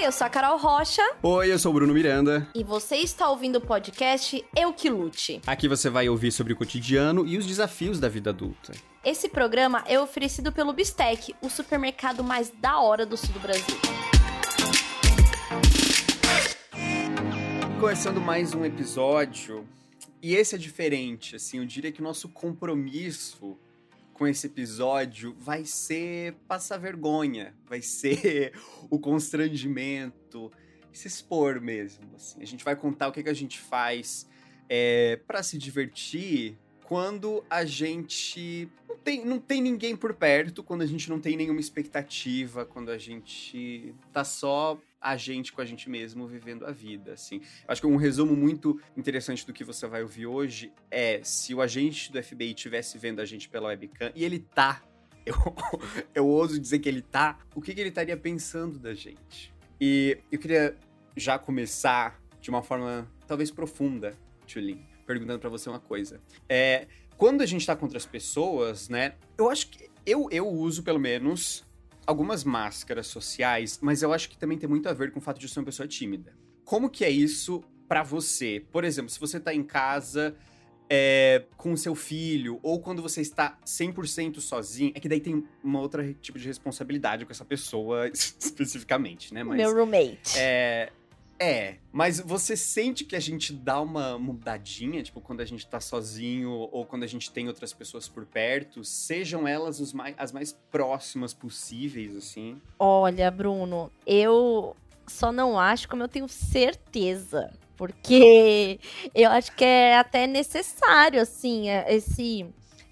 Oi, eu sou a Carol Rocha. Oi, eu sou o Bruno Miranda. E você está ouvindo o podcast Eu Que Lute. Aqui você vai ouvir sobre o cotidiano e os desafios da vida adulta. Esse programa é oferecido pelo Bistec, o supermercado mais da hora do sul do Brasil. Começando mais um episódio, e esse é diferente, assim, eu diria que o nosso compromisso com esse episódio vai ser passar vergonha, vai ser o constrangimento, se expor mesmo. Assim. A gente vai contar o que, que a gente faz é, para se divertir quando a gente não tem, não tem ninguém por perto, quando a gente não tem nenhuma expectativa, quando a gente tá só a gente com a gente mesmo vivendo a vida, assim. Acho que um resumo muito interessante do que você vai ouvir hoje é se o agente do FBI estivesse vendo a gente pela webcam, e ele tá, eu, eu ouso dizer que ele tá, o que, que ele estaria pensando da gente? E eu queria já começar de uma forma talvez profunda, Tulin, perguntando para você uma coisa. É, quando a gente tá contra as pessoas, né, eu acho que eu, eu uso pelo menos algumas máscaras sociais, mas eu acho que também tem muito a ver com o fato de ser uma pessoa tímida. Como que é isso para você? Por exemplo, se você tá em casa é, com o seu filho, ou quando você está 100% sozinho, é que daí tem uma outra tipo de responsabilidade com essa pessoa especificamente, né? Mas, Meu roommate. É, é, mas você sente que a gente dá uma mudadinha, tipo, quando a gente tá sozinho ou quando a gente tem outras pessoas por perto, sejam elas os mais, as mais próximas possíveis, assim? Olha, Bruno, eu só não acho como eu tenho certeza. Porque eu acho que é até necessário, assim, é, esse,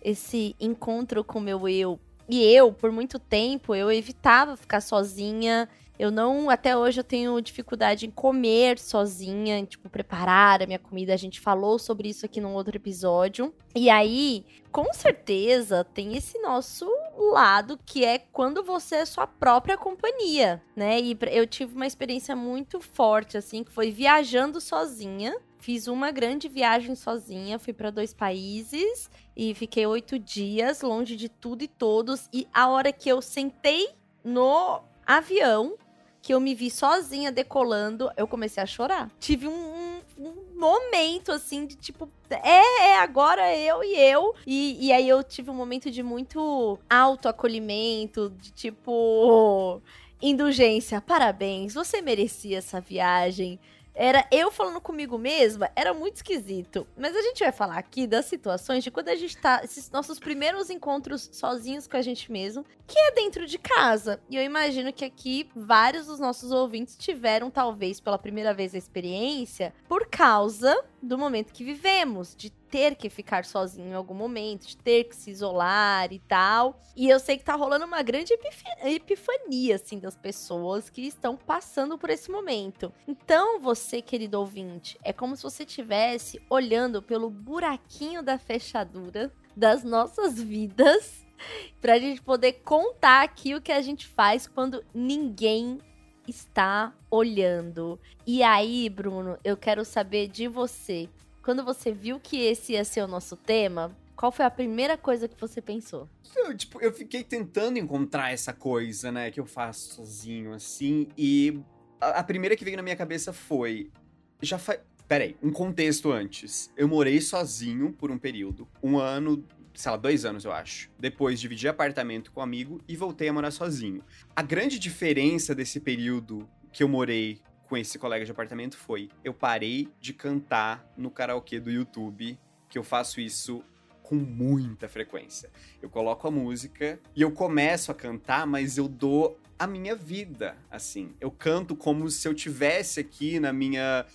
esse encontro com o meu eu. E eu, por muito tempo, eu evitava ficar sozinha eu não, até hoje eu tenho dificuldade em comer sozinha, em, tipo, preparar a minha comida. A gente falou sobre isso aqui num outro episódio. E aí, com certeza, tem esse nosso lado que é quando você é sua própria companhia, né? E eu tive uma experiência muito forte, assim, que foi viajando sozinha. Fiz uma grande viagem sozinha, fui para dois países e fiquei oito dias longe de tudo e todos. E a hora que eu sentei no avião, que eu me vi sozinha decolando, eu comecei a chorar. Tive um, um, um momento, assim, de tipo, é, é, agora eu e eu. E, e aí eu tive um momento de muito autoacolhimento, de tipo indulgência, parabéns, você merecia essa viagem. Era eu falando comigo mesma, era muito esquisito. Mas a gente vai falar aqui das situações de quando a gente tá. Esses nossos primeiros encontros sozinhos com a gente mesmo, que é dentro de casa. E eu imagino que aqui vários dos nossos ouvintes tiveram, talvez, pela primeira vez a experiência, por causa do momento que vivemos, de ter que ficar sozinho em algum momento, de ter que se isolar e tal. E eu sei que tá rolando uma grande epifania, assim, das pessoas que estão passando por esse momento. Então, você, querido ouvinte, é como se você estivesse olhando pelo buraquinho da fechadura das nossas vidas pra gente poder contar aqui o que a gente faz quando ninguém está olhando. E aí, Bruno, eu quero saber de você. Quando você viu que esse ia ser o nosso tema, qual foi a primeira coisa que você pensou? Eu, tipo, eu fiquei tentando encontrar essa coisa, né, que eu faço sozinho, assim, e a, a primeira que veio na minha cabeça foi. Já faz. Peraí, um contexto antes. Eu morei sozinho por um período, um ano, sei lá, dois anos, eu acho. Depois dividi apartamento com um amigo e voltei a morar sozinho. A grande diferença desse período que eu morei com esse colega de apartamento foi: eu parei de cantar no karaokê do YouTube, que eu faço isso com muita frequência. Eu coloco a música e eu começo a cantar, mas eu dou a minha vida, assim. Eu canto como se eu tivesse aqui na minha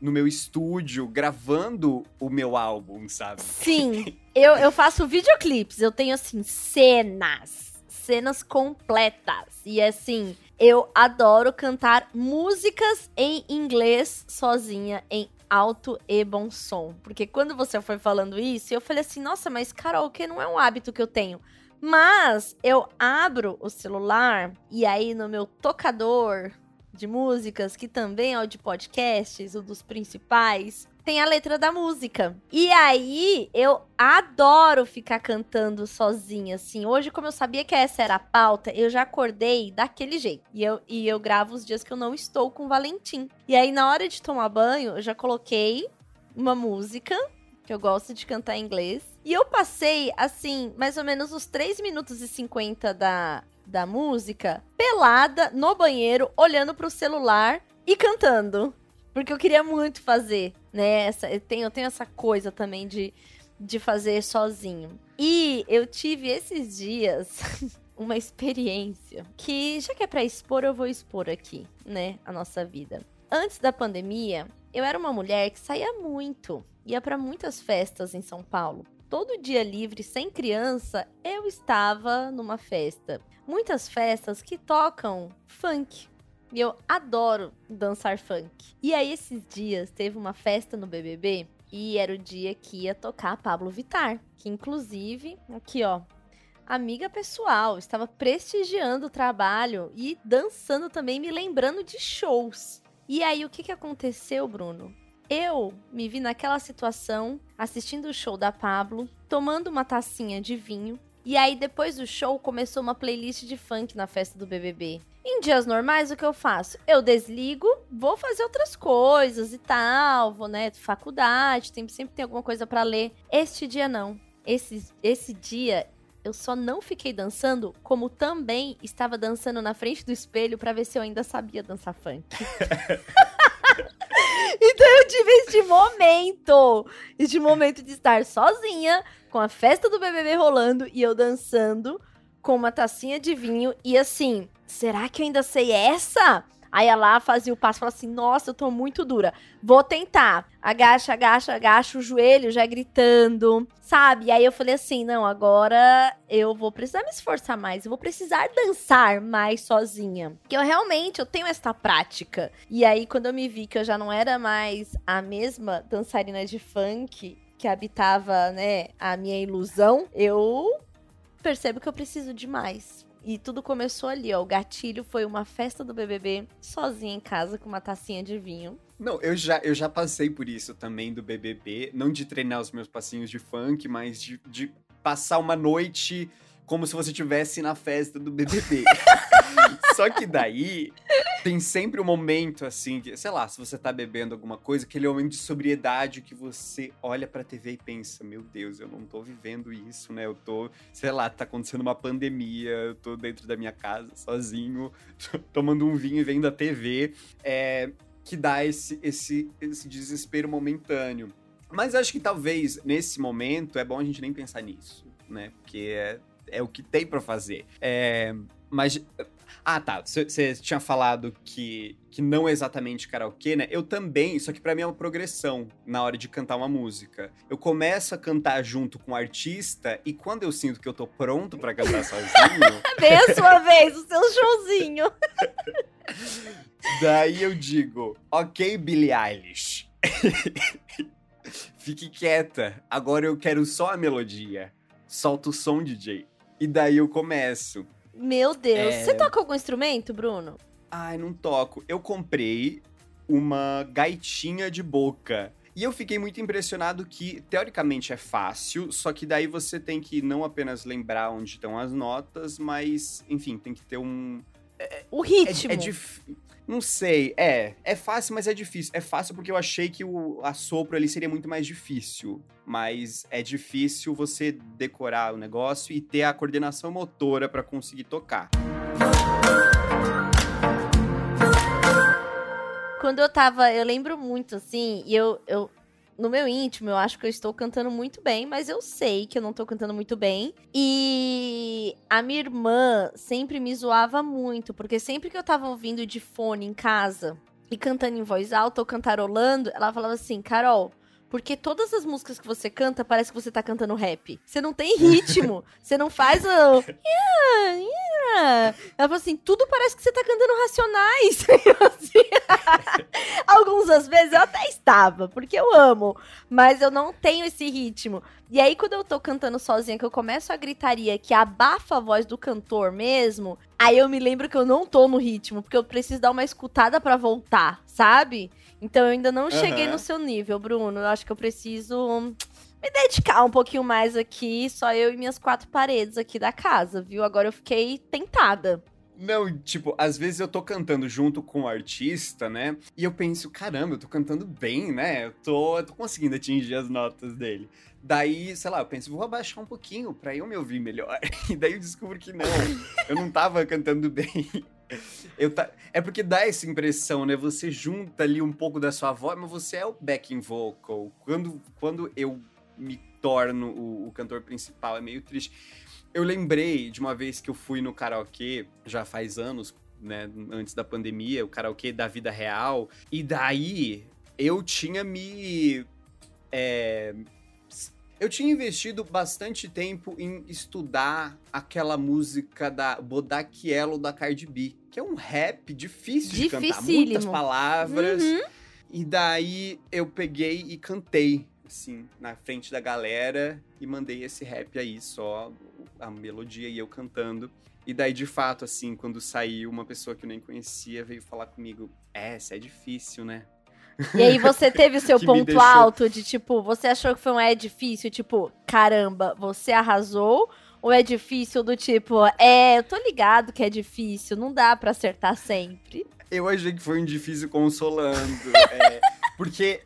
no meu estúdio gravando o meu álbum, sabe? Sim. eu, eu faço videoclipes, eu tenho assim cenas, cenas completas. E assim, eu adoro cantar músicas em inglês sozinha em alto e bom som. Porque quando você foi falando isso, eu falei assim: "Nossa, mas karaokê não é um hábito que eu tenho". Mas eu abro o celular e aí no meu tocador de músicas, que também é o de podcasts, o dos principais, tem a letra da música. E aí, eu adoro ficar cantando sozinha, assim. Hoje, como eu sabia que essa era a pauta, eu já acordei daquele jeito. E eu, e eu gravo os dias que eu não estou com o Valentim. E aí, na hora de tomar banho, eu já coloquei uma música, que eu gosto de cantar em inglês. E eu passei, assim, mais ou menos os 3 minutos e 50 da, da música, pelada, no banheiro, olhando pro celular e cantando. Porque eu queria muito fazer, né? Essa, eu, tenho, eu tenho essa coisa também de, de fazer sozinho. E eu tive esses dias uma experiência que, já que é pra expor, eu vou expor aqui, né? A nossa vida. Antes da pandemia, eu era uma mulher que saía muito, ia para muitas festas em São Paulo. Todo dia livre, sem criança, eu estava numa festa. Muitas festas que tocam funk. E eu adoro dançar funk. E aí, esses dias, teve uma festa no BBB e era o dia que ia tocar Pablo Vitar, que inclusive, aqui ó, amiga pessoal, estava prestigiando o trabalho e dançando também, me lembrando de shows. E aí, o que, que aconteceu, Bruno? Eu me vi naquela situação, assistindo o show da Pablo, tomando uma tacinha de vinho, e aí depois do show começou uma playlist de funk na festa do BBB. Em dias normais, o que eu faço? Eu desligo, vou fazer outras coisas e tal, vou, né, faculdade, tem, sempre tem alguma coisa para ler. Este dia não. Esse, esse dia eu só não fiquei dançando, como também estava dançando na frente do espelho para ver se eu ainda sabia dançar funk. então eu tive este momento, este momento de estar sozinha, com a festa do BBB rolando e eu dançando com uma tacinha de vinho e assim, será que eu ainda sei essa? Aí ela fazia o passo e falava assim: Nossa, eu tô muito dura. Vou tentar. Agacha, agacha, agacha o joelho, já gritando, sabe? E aí eu falei assim: Não, agora eu vou precisar me esforçar mais. Eu vou precisar dançar mais sozinha. Que eu realmente eu tenho esta prática. E aí, quando eu me vi que eu já não era mais a mesma dançarina de funk que habitava, né, a minha ilusão, eu percebo que eu preciso de mais. E tudo começou ali, ó. O gatilho foi uma festa do BBB, sozinha em casa, com uma tacinha de vinho. Não, eu já, eu já passei por isso também do BBB. Não de treinar os meus passinhos de funk, mas de, de passar uma noite como se você estivesse na festa do BBB. Só que daí tem sempre um momento assim, que, sei lá, se você tá bebendo alguma coisa, aquele momento de sobriedade que você olha pra TV e pensa: Meu Deus, eu não tô vivendo isso, né? Eu tô, sei lá, tá acontecendo uma pandemia, eu tô dentro da minha casa, sozinho, tomando um vinho e vendo a TV. É, que dá esse, esse, esse desespero momentâneo. Mas acho que talvez nesse momento é bom a gente nem pensar nisso, né? Porque é, é o que tem para fazer. É, mas. Ah, tá. Você tinha falado que, que não é exatamente karaokê, né? Eu também, só que para mim é uma progressão na hora de cantar uma música. Eu começo a cantar junto com o artista e quando eu sinto que eu tô pronto para cantar sozinho. Vem a sua vez, o seu showzinho. Daí eu digo, ok, Billie Eilish. Fique quieta. Agora eu quero só a melodia. Solta o som, DJ. E daí eu começo. Meu Deus. É... Você toca algum instrumento, Bruno? Ai, não toco. Eu comprei uma gaitinha de boca. E eu fiquei muito impressionado que, teoricamente, é fácil, só que daí você tem que não apenas lembrar onde estão as notas, mas, enfim, tem que ter um. É, o ritmo. É, é dif... Não sei, é. É fácil, mas é difícil. É fácil porque eu achei que o assopro ali seria muito mais difícil. Mas é difícil você decorar o negócio e ter a coordenação motora para conseguir tocar. Quando eu tava, eu lembro muito assim, e eu, eu no meu íntimo, eu acho que eu estou cantando muito bem, mas eu sei que eu não estou cantando muito bem. E a minha irmã sempre me zoava muito, porque sempre que eu tava ouvindo de fone em casa e cantando em voz alta ou cantarolando, ela falava assim: Carol, porque todas as músicas que você canta, parece que você tá cantando rap. Você não tem ritmo. você não faz o. Ela falou assim: tudo parece que você tá cantando racionais. Algumas vezes eu até estava, porque eu amo, mas eu não tenho esse ritmo. E aí, quando eu tô cantando sozinha, que eu começo a gritaria que abafa a voz do cantor mesmo, aí eu me lembro que eu não tô no ritmo, porque eu preciso dar uma escutada para voltar, sabe? Então eu ainda não cheguei no seu nível, Bruno. Eu acho que eu preciso me dedicar um pouquinho mais aqui, só eu e minhas quatro paredes aqui da casa, viu? Agora eu fiquei tentada. Não, tipo, às vezes eu tô cantando junto com o artista, né? E eu penso, caramba, eu tô cantando bem, né? Eu tô, eu tô conseguindo atingir as notas dele. Daí, sei lá, eu penso, vou abaixar um pouquinho pra eu me ouvir melhor. E daí eu descubro que não, eu não tava cantando bem. Eu ta... É porque dá essa impressão, né? Você junta ali um pouco da sua voz, mas você é o backing vocal. Quando, quando eu me torno o, o cantor principal, é meio triste. Eu lembrei de uma vez que eu fui no karaokê, já faz anos, né? Antes da pandemia, o karaokê da vida real. E daí eu tinha me. É, eu tinha investido bastante tempo em estudar aquela música da Bodaquielo da Cardi B, que é um rap difícil de cantar, muitas palavras. Uhum. E daí eu peguei e cantei, assim, na frente da galera e mandei esse rap aí, só a melodia e eu cantando. E daí, de fato, assim, quando saiu, uma pessoa que eu nem conhecia veio falar comigo: É, isso é difícil, né? E aí você teve o seu ponto alto de tipo, você achou que foi um é difícil, tipo, caramba, você arrasou? Ou é difícil do tipo, é, eu tô ligado que é difícil, não dá para acertar sempre? Eu achei que foi um difícil consolando. é, porque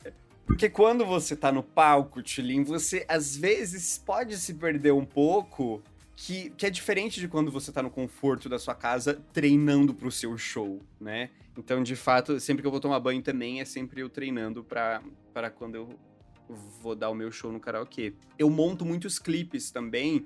porque quando você tá no palco, Tulin, você às vezes pode se perder um pouco, que, que é diferente de quando você tá no conforto da sua casa treinando pro seu show, né? Então, de fato, sempre que eu vou tomar banho também é sempre eu treinando para quando eu vou dar o meu show no karaokê. Eu monto muitos clipes também,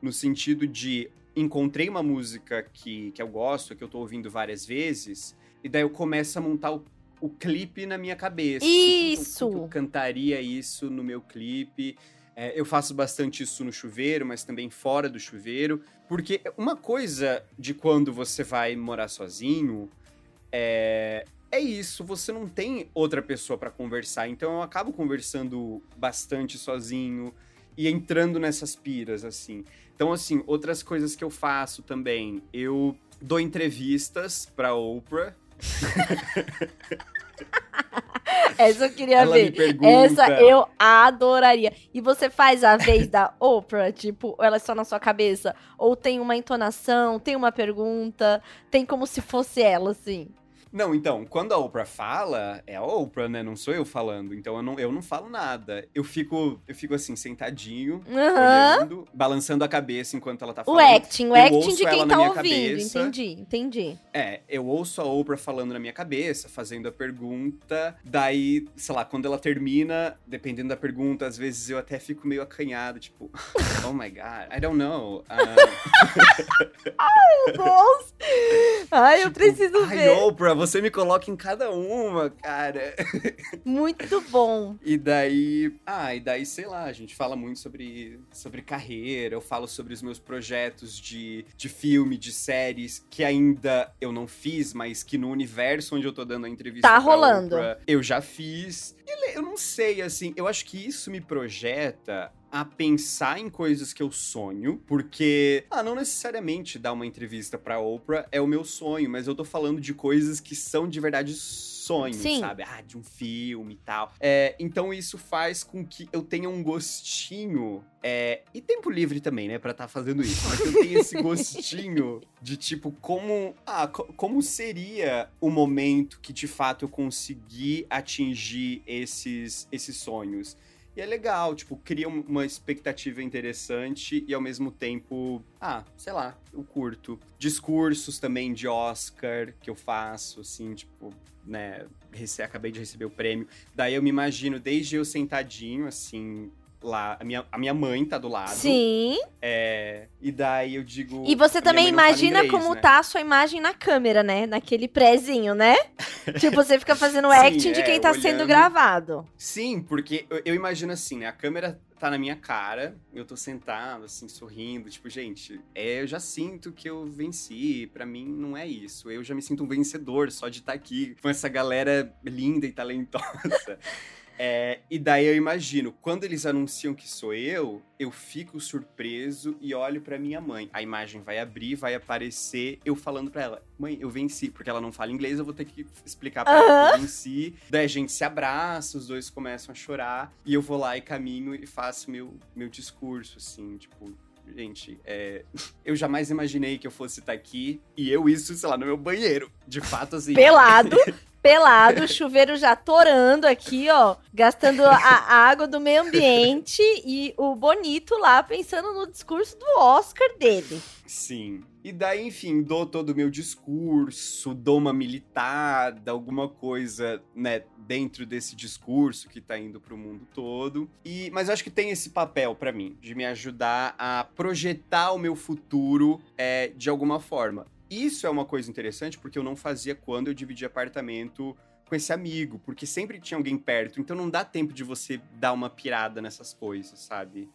no sentido de encontrei uma música que, que eu gosto, que eu tô ouvindo várias vezes, e daí eu começo a montar o, o clipe na minha cabeça. Isso! Eu, eu cantaria isso no meu clipe. É, eu faço bastante isso no chuveiro, mas também fora do chuveiro. Porque uma coisa de quando você vai morar sozinho é, é isso, você não tem outra pessoa para conversar, então eu acabo conversando bastante sozinho e entrando nessas piras, assim. Então, assim, outras coisas que eu faço também, eu dou entrevistas pra Oprah. Essa eu queria Ela ver. Essa eu adoraria. E você faz a vez da Oprah, tipo, ela é só na sua cabeça? Ou tem uma entonação, tem uma pergunta, tem como se fosse ela, assim? Não, então, quando a Oprah fala, é a Oprah, né? Não sou eu falando. Então eu não, eu não falo nada. Eu fico, eu fico assim, sentadinho, uhum. olhando, balançando a cabeça enquanto ela tá falando. O acting, o acting de quem tá ouvindo. Cabeça. Entendi, entendi. É, eu ouço a Oprah falando na minha cabeça, fazendo a pergunta. Daí, sei lá, quando ela termina, dependendo da pergunta, às vezes eu até fico meio acanhado, tipo, oh my god, I don't know. Uh... Ai, meu Deus! Ai, tipo, eu preciso ver. Ai, Oprah, você me coloca em cada uma, cara. Muito bom. E daí, ah, e daí, sei lá, a gente fala muito sobre, sobre carreira, eu falo sobre os meus projetos de, de filme, de séries, que ainda eu não fiz, mas que no universo onde eu tô dando a entrevista. Tá rolando. Oprah, eu já fiz. Eu não sei, assim, eu acho que isso me projeta a pensar em coisas que eu sonho, porque, ah, não necessariamente dar uma entrevista pra Oprah é o meu sonho, mas eu tô falando de coisas que são de verdade sonhos, Sim. sabe? Ah, de um filme e tal. É, então isso faz com que eu tenha um gostinho. É, e tempo livre também, né, pra estar tá fazendo isso. Mas eu tenho esse gostinho de tipo, como. Ah, co como seria o momento que de fato eu consegui atingir esses, esses sonhos. E é legal, tipo, cria uma expectativa interessante e ao mesmo tempo, ah, sei lá, eu curto. Discursos também de Oscar que eu faço, assim, tipo, né, acabei de receber o prêmio. Daí eu me imagino desde eu sentadinho, assim, lá. A minha, a minha mãe tá do lado. Sim. É, e daí eu digo. E você também imagina inglês, como né? tá a sua imagem na câmera, né? Naquele prézinho, né? tipo, você fica fazendo Sim, acting de quem é, tá olhando... sendo gravado. Sim, porque eu, eu, imagino assim, né? A câmera tá na minha cara, eu tô sentado, assim, sorrindo, tipo, gente, é, eu já sinto que eu venci, para mim não é isso. Eu já me sinto um vencedor só de estar tá aqui com essa galera linda e talentosa. É, e daí eu imagino, quando eles anunciam que sou eu, eu fico surpreso e olho para minha mãe. A imagem vai abrir, vai aparecer eu falando para ela: "Mãe, eu venci", porque ela não fala inglês, eu vou ter que explicar para ela que eu venci. Daí a gente se abraça, os dois começam a chorar e eu vou lá e caminho e faço meu meu discurso assim, tipo, gente, é... eu jamais imaginei que eu fosse estar aqui e eu isso, sei lá, no meu banheiro. De fato, assim. Pelado, pelado, chuveiro já torando aqui, ó, gastando a, água do meio ambiente e o bonito lá pensando no discurso do Oscar dele. Sim. E daí, enfim, dou todo o meu discurso, dou uma militada, alguma coisa, né, dentro desse discurso que tá indo pro mundo todo. E, mas eu acho que tem esse papel para mim, de me ajudar a projetar o meu futuro é, de alguma forma. Isso é uma coisa interessante porque eu não fazia quando eu dividia apartamento com esse amigo, porque sempre tinha alguém perto, então não dá tempo de você dar uma pirada nessas coisas, sabe?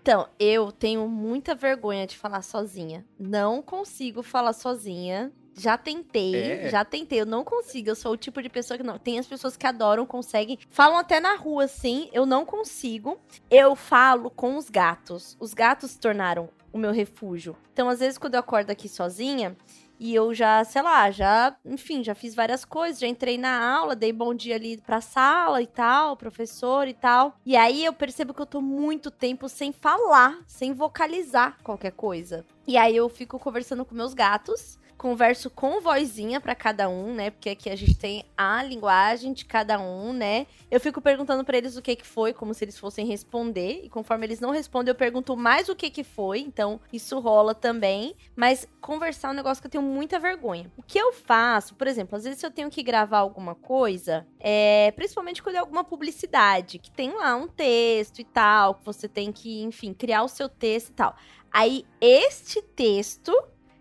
Então, eu tenho muita vergonha de falar sozinha. Não consigo falar sozinha. Já tentei, é. já tentei. Eu não consigo. Eu sou o tipo de pessoa que não. Tem as pessoas que adoram, conseguem. Falam até na rua, assim. Eu não consigo. Eu falo com os gatos. Os gatos se tornaram o meu refúgio. Então, às vezes, quando eu acordo aqui sozinha, e eu já, sei lá, já, enfim, já fiz várias coisas, já entrei na aula, dei bom dia ali pra sala e tal, professor e tal. E aí eu percebo que eu tô muito tempo sem falar, sem vocalizar qualquer coisa. E aí eu fico conversando com meus gatos converso com vozinha para cada um, né? Porque aqui a gente tem a linguagem de cada um, né? Eu fico perguntando para eles o que que foi, como se eles fossem responder, e conforme eles não respondem, eu pergunto mais o que que foi. Então, isso rola também, mas conversar é um negócio que eu tenho muita vergonha. O que eu faço, por exemplo, às vezes eu tenho que gravar alguma coisa, é, principalmente quando é alguma publicidade, que tem lá um texto e tal, que você tem que, enfim, criar o seu texto e tal. Aí, este texto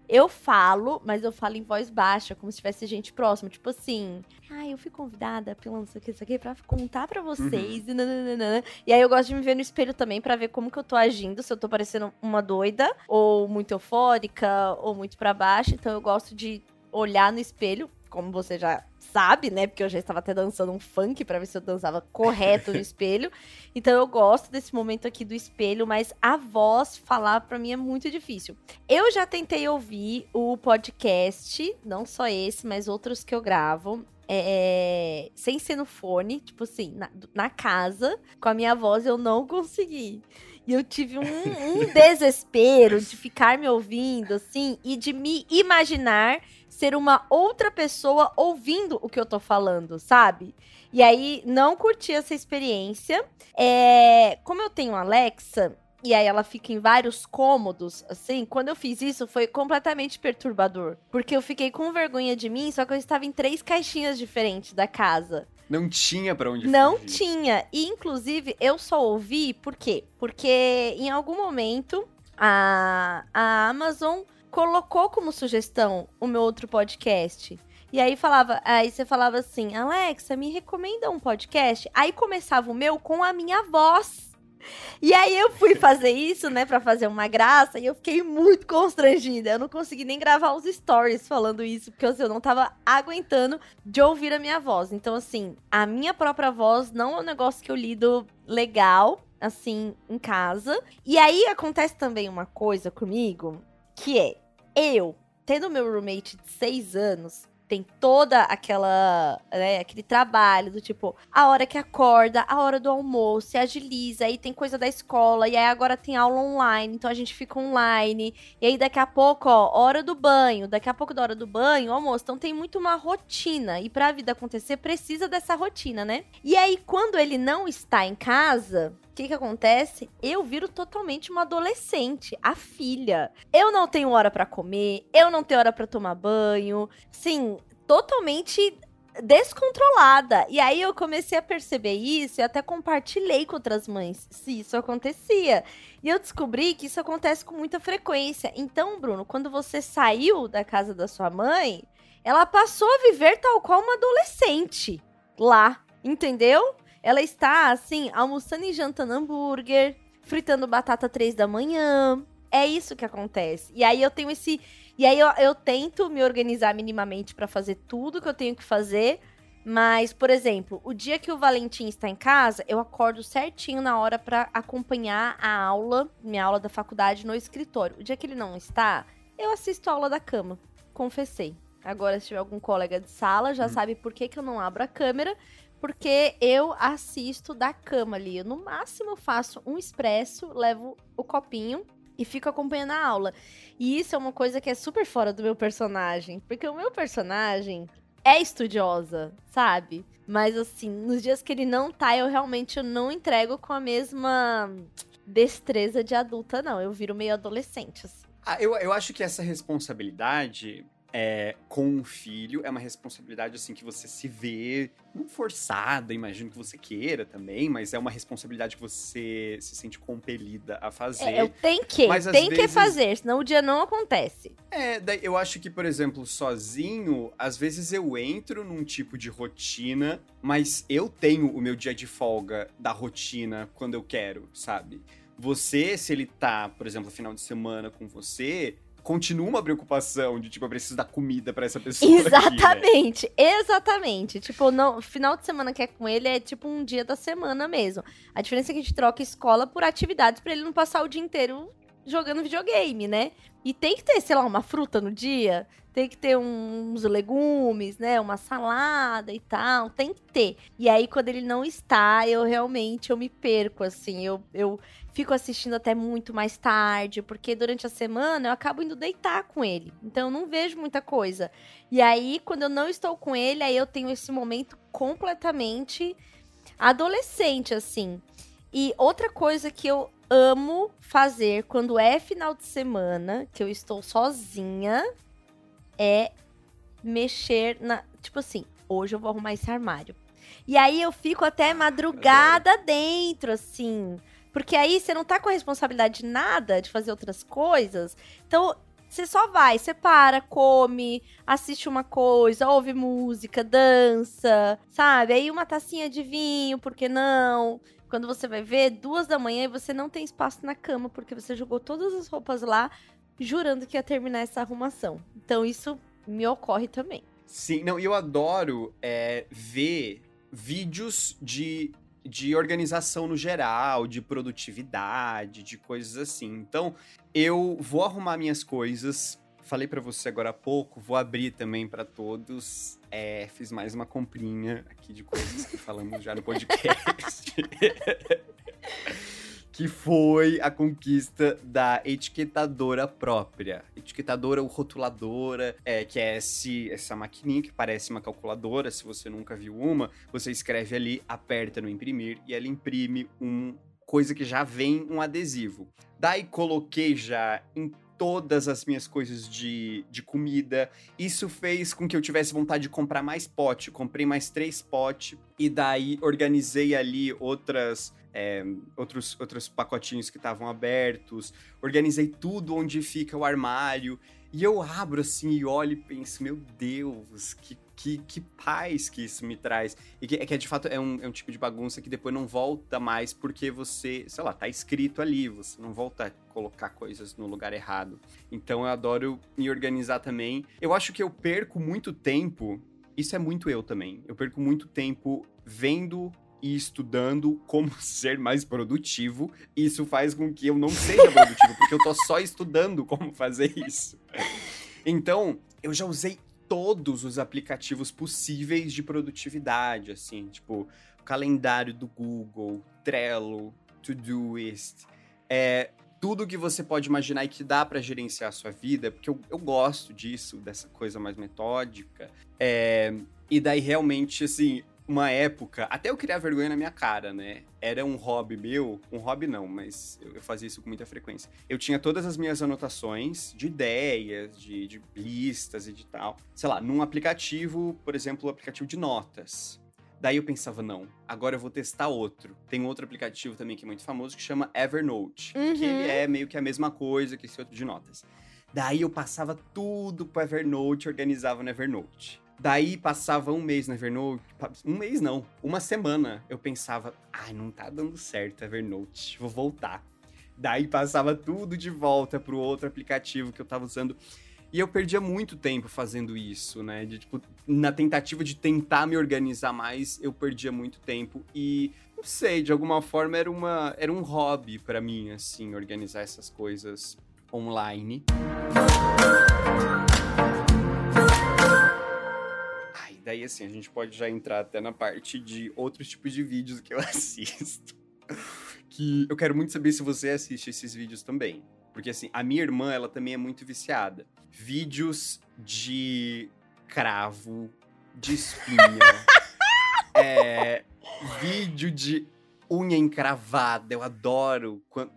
eu falo, mas eu falo em voz baixa, como se tivesse gente próxima. Tipo assim, ah, eu fui convidada pela não sei o que, isso aqui, pra contar pra vocês. Uhum. E, nananana. e aí eu gosto de me ver no espelho também para ver como que eu tô agindo, se eu tô parecendo uma doida, ou muito eufórica, ou muito para baixo. Então eu gosto de olhar no espelho, como você já sabe, né? Porque eu já estava até dançando um funk para ver se eu dançava correto no espelho. Então eu gosto desse momento aqui do espelho, mas a voz falar para mim é muito difícil. Eu já tentei ouvir o podcast, não só esse, mas outros que eu gravo. É, sem ser no fone, tipo assim, na, na casa, com a minha voz, eu não consegui. E eu tive um, um desespero de ficar me ouvindo, assim, e de me imaginar ser uma outra pessoa ouvindo o que eu tô falando, sabe? E aí, não curti essa experiência. É, como eu tenho Alexa, e aí ela fica em vários cômodos, assim, quando eu fiz isso foi completamente perturbador. Porque eu fiquei com vergonha de mim, só que eu estava em três caixinhas diferentes da casa. Não tinha para onde Não fugir. tinha. E, inclusive, eu só ouvi, por quê? Porque em algum momento a, a Amazon colocou como sugestão o meu outro podcast. E aí falava, aí você falava assim, Alexa, me recomenda um podcast. Aí começava o meu com a minha voz. E aí eu fui fazer isso, né, para fazer uma graça, e eu fiquei muito constrangida. Eu não consegui nem gravar os stories falando isso, porque assim, eu não tava aguentando de ouvir a minha voz. Então, assim, a minha própria voz não é um negócio que eu lido legal, assim, em casa. E aí acontece também uma coisa comigo, que é eu, tendo meu roommate de seis anos, tem toda aquela, né, aquele trabalho do tipo, a hora que acorda, a hora do almoço, se agiliza, aí tem coisa da escola, e aí agora tem aula online, então a gente fica online, e aí daqui a pouco, ó, hora do banho, daqui a pouco da hora do banho, almoço, então tem muito uma rotina, e pra vida acontecer precisa dessa rotina, né? E aí quando ele não está em casa, que que acontece? Eu viro totalmente uma adolescente, a filha. Eu não tenho hora para comer, eu não tenho hora para tomar banho. Sim, totalmente descontrolada. E aí eu comecei a perceber isso e até compartilhei com outras mães se isso acontecia. E eu descobri que isso acontece com muita frequência. Então, Bruno, quando você saiu da casa da sua mãe, ela passou a viver tal qual uma adolescente. lá, entendeu? Ela está, assim, almoçando e jantando hambúrguer, fritando batata três da manhã. É isso que acontece. E aí eu tenho esse. E aí eu, eu tento me organizar minimamente para fazer tudo que eu tenho que fazer. Mas, por exemplo, o dia que o Valentim está em casa, eu acordo certinho na hora para acompanhar a aula, minha aula da faculdade no escritório. O dia que ele não está, eu assisto a aula da cama. Confessei. Agora, se tiver algum colega de sala, já hum. sabe por que, que eu não abro a câmera. Porque eu assisto da cama ali. Eu, no máximo, faço um expresso, levo o copinho e fico acompanhando a aula. E isso é uma coisa que é super fora do meu personagem. Porque o meu personagem, é estudiosa, sabe? Mas assim, nos dias que ele não tá, eu realmente não entrego com a mesma destreza de adulta, não. Eu viro meio adolescente. Assim. Ah, eu, eu acho que essa responsabilidade é, com um filho é uma responsabilidade assim que você se vê não forçada, imagino que você queira também, mas é uma responsabilidade que você se sente compelida a fazer. É, eu tenho que, mas, tem vezes, que fazer, senão o dia não acontece. É, eu acho que, por exemplo, sozinho, às vezes eu entro num tipo de rotina, mas eu tenho o meu dia de folga da rotina quando eu quero, sabe? Você, se ele tá, por exemplo, final de semana com você, continua uma preocupação de, tipo, eu preciso dar comida para essa pessoa. Exatamente, aqui, né? exatamente. Tipo, não, final de semana que é com ele é tipo um dia da semana mesmo. A diferença é que a gente troca escola por atividades para ele não passar o dia inteiro jogando videogame, né? E tem que ter, sei lá, uma fruta no dia, tem que ter uns legumes, né? Uma salada e tal, tem que ter. E aí, quando ele não está, eu realmente eu me perco, assim. Eu, eu fico assistindo até muito mais tarde, porque durante a semana eu acabo indo deitar com ele. Então eu não vejo muita coisa. E aí, quando eu não estou com ele, aí eu tenho esse momento completamente adolescente, assim. E outra coisa que eu amo fazer quando é final de semana, que eu estou sozinha, é mexer na. Tipo assim, hoje eu vou arrumar esse armário. E aí eu fico até madrugada dentro, assim. Porque aí você não tá com a responsabilidade de nada, de fazer outras coisas. Então, você só vai, você para, come, assiste uma coisa, ouve música, dança, sabe? Aí uma tacinha de vinho, por que não? Quando você vai ver, duas da manhã e você não tem espaço na cama, porque você jogou todas as roupas lá, jurando que ia terminar essa arrumação. Então, isso me ocorre também. Sim, não, eu adoro é, ver vídeos de de organização no geral, de produtividade, de coisas assim. Então, eu vou arrumar minhas coisas. Falei para você agora há pouco, vou abrir também para todos. É, fiz mais uma comprinha aqui de coisas que falamos já no podcast. que foi a conquista da etiquetadora própria. Etiquetadora ou rotuladora, é, que é esse, essa maquininha que parece uma calculadora, se você nunca viu uma, você escreve ali, aperta no imprimir e ela imprime um coisa que já vem um adesivo. Daí coloquei já em todas as minhas coisas de, de comida. Isso fez com que eu tivesse vontade de comprar mais pote. Comprei mais três potes e daí organizei ali outras é, outros, outros pacotinhos que estavam abertos, organizei tudo onde fica o armário. E eu abro assim e olho e penso, meu Deus, que, que, que paz que isso me traz. E que, é que de fato é um, é um tipo de bagunça que depois não volta mais porque você, sei lá, tá escrito ali, você não volta a colocar coisas no lugar errado. Então eu adoro me organizar também. Eu acho que eu perco muito tempo, isso é muito eu também, eu perco muito tempo vendo e estudando como ser mais produtivo. Isso faz com que eu não seja produtivo, porque eu tô só estudando como fazer isso. Então, eu já usei todos os aplicativos possíveis de produtividade, assim, tipo, calendário do Google, Trello, Todoist, é, tudo que você pode imaginar e que dá para gerenciar a sua vida, porque eu, eu gosto disso, dessa coisa mais metódica. É, e daí, realmente, assim, uma época, até eu criar vergonha na minha cara, né? Era um hobby meu, um hobby não, mas eu, fazia isso com muita frequência. Eu tinha todas as minhas anotações de ideias, de, de listas e de tal. Sei lá, num aplicativo, por exemplo, o aplicativo de notas. Daí eu pensava, não, agora eu vou testar outro. Tem outro aplicativo também que é muito famoso que chama Evernote, uhum. que ele é meio que a mesma coisa que esse outro de notas. Daí eu passava tudo pro Evernote, organizava no Evernote. Daí passava um mês na Evernote. Um mês não, uma semana. Eu pensava, ai, não tá dando certo a Evernote, vou voltar. Daí passava tudo de volta pro outro aplicativo que eu tava usando. E eu perdia muito tempo fazendo isso, né? De, tipo, na tentativa de tentar me organizar mais, eu perdia muito tempo. E não sei, de alguma forma era, uma, era um hobby para mim, assim, organizar essas coisas online. Ai, daí assim, a gente pode já entrar até na parte de outros tipos de vídeos que eu assisto. que eu quero muito saber se você assiste esses vídeos também. Porque assim, a minha irmã, ela também é muito viciada. Vídeos de cravo, de espinha, é, vídeo de unha encravada. Eu adoro. Quando...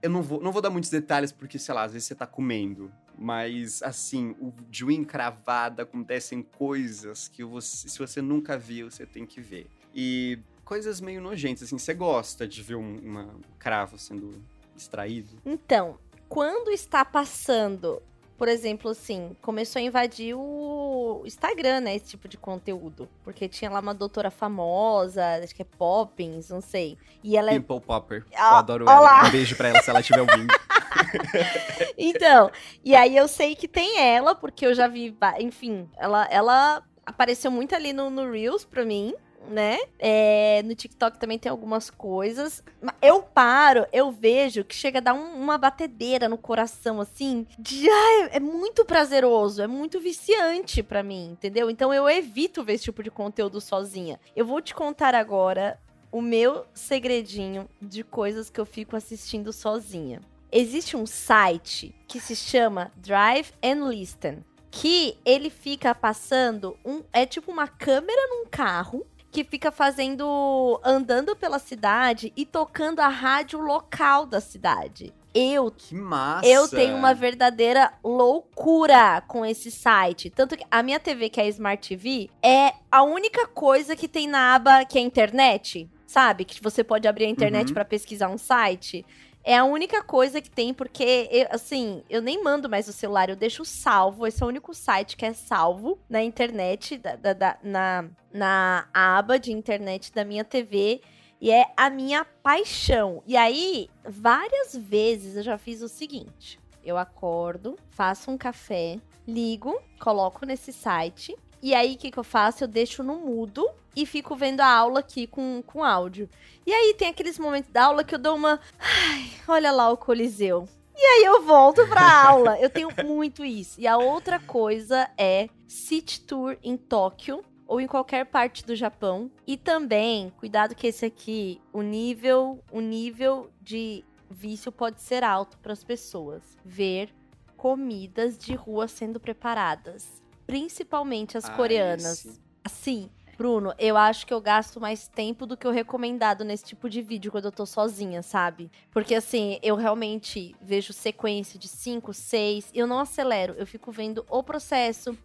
Eu não vou, não vou dar muitos detalhes porque, sei lá, às vezes você tá comendo. Mas, assim, o de unha encravada acontecem coisas que você, se você nunca viu, você tem que ver. E coisas meio nojentas, assim. Você gosta de ver um uma cravo sendo extraído? Então, quando está passando, por exemplo, assim, começou a invadir o Instagram, né? Esse tipo de conteúdo. Porque tinha lá uma doutora famosa, acho que é Poppins, não sei. E ela é. Pimple Popper. Ah, eu adoro ela. Um beijo pra ela se ela estiver ouvindo. então, e aí eu sei que tem ela, porque eu já vi, enfim, ela, ela apareceu muito ali no, no Reels pra mim né? É, no TikTok também tem algumas coisas. Eu paro, eu vejo que chega a dar um, uma batedeira no coração, assim. De, ah, é muito prazeroso, é muito viciante para mim, entendeu? Então eu evito ver esse tipo de conteúdo sozinha. Eu vou te contar agora o meu segredinho de coisas que eu fico assistindo sozinha. Existe um site que se chama Drive and Listen que ele fica passando um é tipo uma câmera num carro que fica fazendo. andando pela cidade e tocando a rádio local da cidade. Eu, que massa. eu tenho uma verdadeira loucura com esse site. Tanto que a minha TV, que é a Smart TV, é a única coisa que tem na aba que é internet. Sabe? Que você pode abrir a internet uhum. para pesquisar um site. É a única coisa que tem, porque, eu, assim, eu nem mando mais o celular, eu deixo salvo. Esse é o único site que é salvo na internet, da, da, da, na, na aba de internet da minha TV. E é a minha paixão. E aí, várias vezes eu já fiz o seguinte: eu acordo, faço um café, ligo, coloco nesse site. E aí, o que, que eu faço? Eu deixo no mudo e fico vendo a aula aqui com, com áudio. E aí tem aqueles momentos da aula que eu dou uma. Ai, olha lá o Coliseu. E aí eu volto pra aula. Eu tenho muito isso. E a outra coisa é City Tour em Tóquio ou em qualquer parte do Japão. E também, cuidado que esse aqui, o nível, o nível de vício pode ser alto para as pessoas. Ver comidas de rua sendo preparadas, principalmente as ah, coreanas. Esse. Assim, Bruno, eu acho que eu gasto mais tempo do que o recomendado nesse tipo de vídeo quando eu tô sozinha, sabe? Porque assim, eu realmente vejo sequência de 5, 6, eu não acelero, eu fico vendo o processo.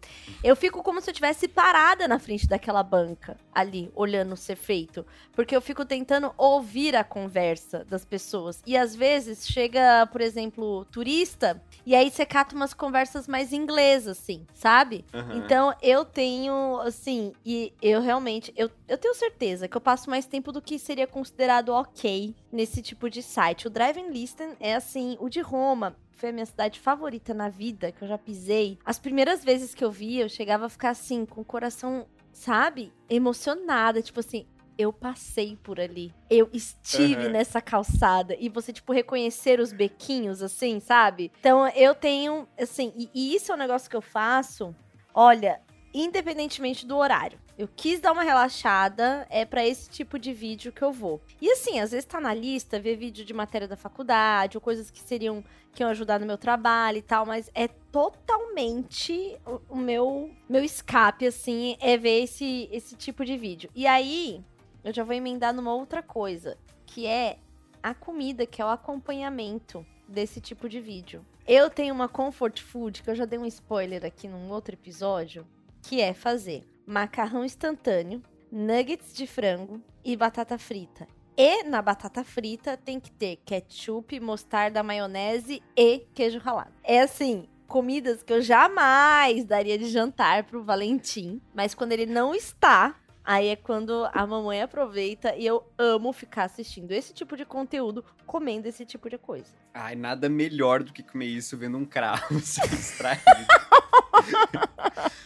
Eu fico como se eu tivesse parada na frente daquela banca ali, olhando ser feito, porque eu fico tentando ouvir a conversa das pessoas. E às vezes chega, por exemplo, turista, e aí você cata umas conversas mais inglesas assim, sabe? Uhum. Então eu tenho assim, e eu realmente, eu, eu tenho certeza que eu passo mais tempo do que seria considerado ok nesse tipo de site. O Driving Listen é assim, o de Roma foi a minha cidade favorita na vida, que eu já pisei. As primeiras vezes que eu vi, eu chegava a ficar assim, com o coração, sabe, emocionada, tipo assim, eu passei por ali. Eu estive uhum. nessa calçada. E você, tipo, reconhecer os bequinhos, assim, sabe? Então, eu tenho, assim, e, e isso é um negócio que eu faço, olha, independentemente do horário. Eu quis dar uma relaxada, é para esse tipo de vídeo que eu vou. E assim, às vezes tá na lista ver vídeo de matéria da faculdade, ou coisas que seriam que iam ajudar no meu trabalho e tal, mas é totalmente o, o meu meu escape assim, é ver esse esse tipo de vídeo. E aí, eu já vou emendar numa outra coisa, que é a comida, que é o acompanhamento desse tipo de vídeo. Eu tenho uma comfort food que eu já dei um spoiler aqui num outro episódio, que é fazer macarrão instantâneo, nuggets de frango e batata frita. E na batata frita tem que ter ketchup, mostarda, maionese e queijo ralado. É assim, comidas que eu jamais daria de jantar pro Valentim, mas quando ele não está, aí é quando a mamãe aproveita e eu amo ficar assistindo esse tipo de conteúdo, comendo esse tipo de coisa. Ai, nada melhor do que comer isso vendo um cravo se extraído.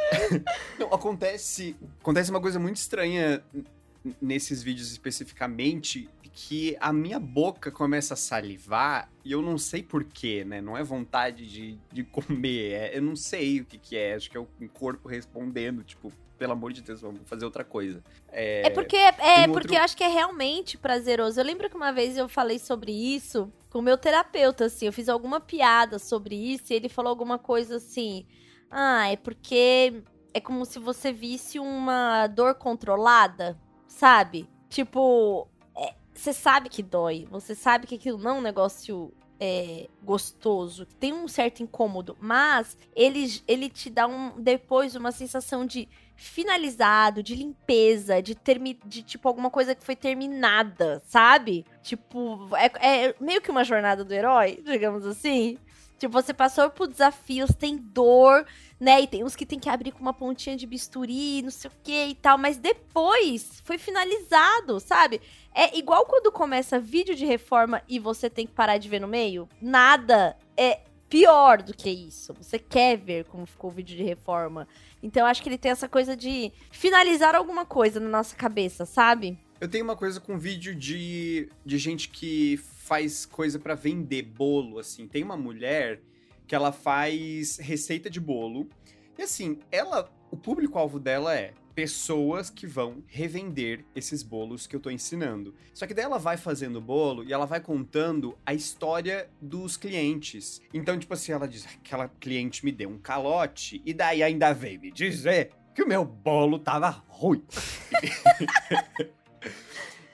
Não, acontece, acontece uma coisa muito estranha nesses vídeos especificamente, que a minha boca começa a salivar e eu não sei porquê, né? Não é vontade de, de comer, é, eu não sei o que, que é. Acho que é o corpo respondendo, tipo, pelo amor de Deus, vamos fazer outra coisa. É, é porque, é, porque eu acho que é realmente prazeroso. Eu lembro que uma vez eu falei sobre isso com o meu terapeuta, assim, eu fiz alguma piada sobre isso e ele falou alguma coisa assim. Ah, é porque é como se você visse uma dor controlada, sabe? Tipo, você sabe que dói, você sabe que aquilo não é um negócio é, gostoso, tem um certo incômodo, mas ele, ele te dá um depois uma sensação de finalizado, de limpeza, de, termi de tipo alguma coisa que foi terminada, sabe? Tipo, é, é meio que uma jornada do herói, digamos assim. Tipo, você passou por desafios, tem dor, né? E tem uns que tem que abrir com uma pontinha de bisturi, não sei o que e tal. Mas depois foi finalizado, sabe? É igual quando começa vídeo de reforma e você tem que parar de ver no meio. Nada é pior do que isso. Você quer ver como ficou o vídeo de reforma. Então eu acho que ele tem essa coisa de finalizar alguma coisa na nossa cabeça, sabe? Eu tenho uma coisa com vídeo de, de gente que faz coisa para vender bolo, assim. Tem uma mulher que ela faz receita de bolo. E assim, ela, o público-alvo dela é pessoas que vão revender esses bolos que eu tô ensinando. Só que daí ela vai fazendo o bolo e ela vai contando a história dos clientes. Então, tipo assim, ela diz: aquela cliente me deu um calote e daí ainda veio me dizer que o meu bolo tava ruim.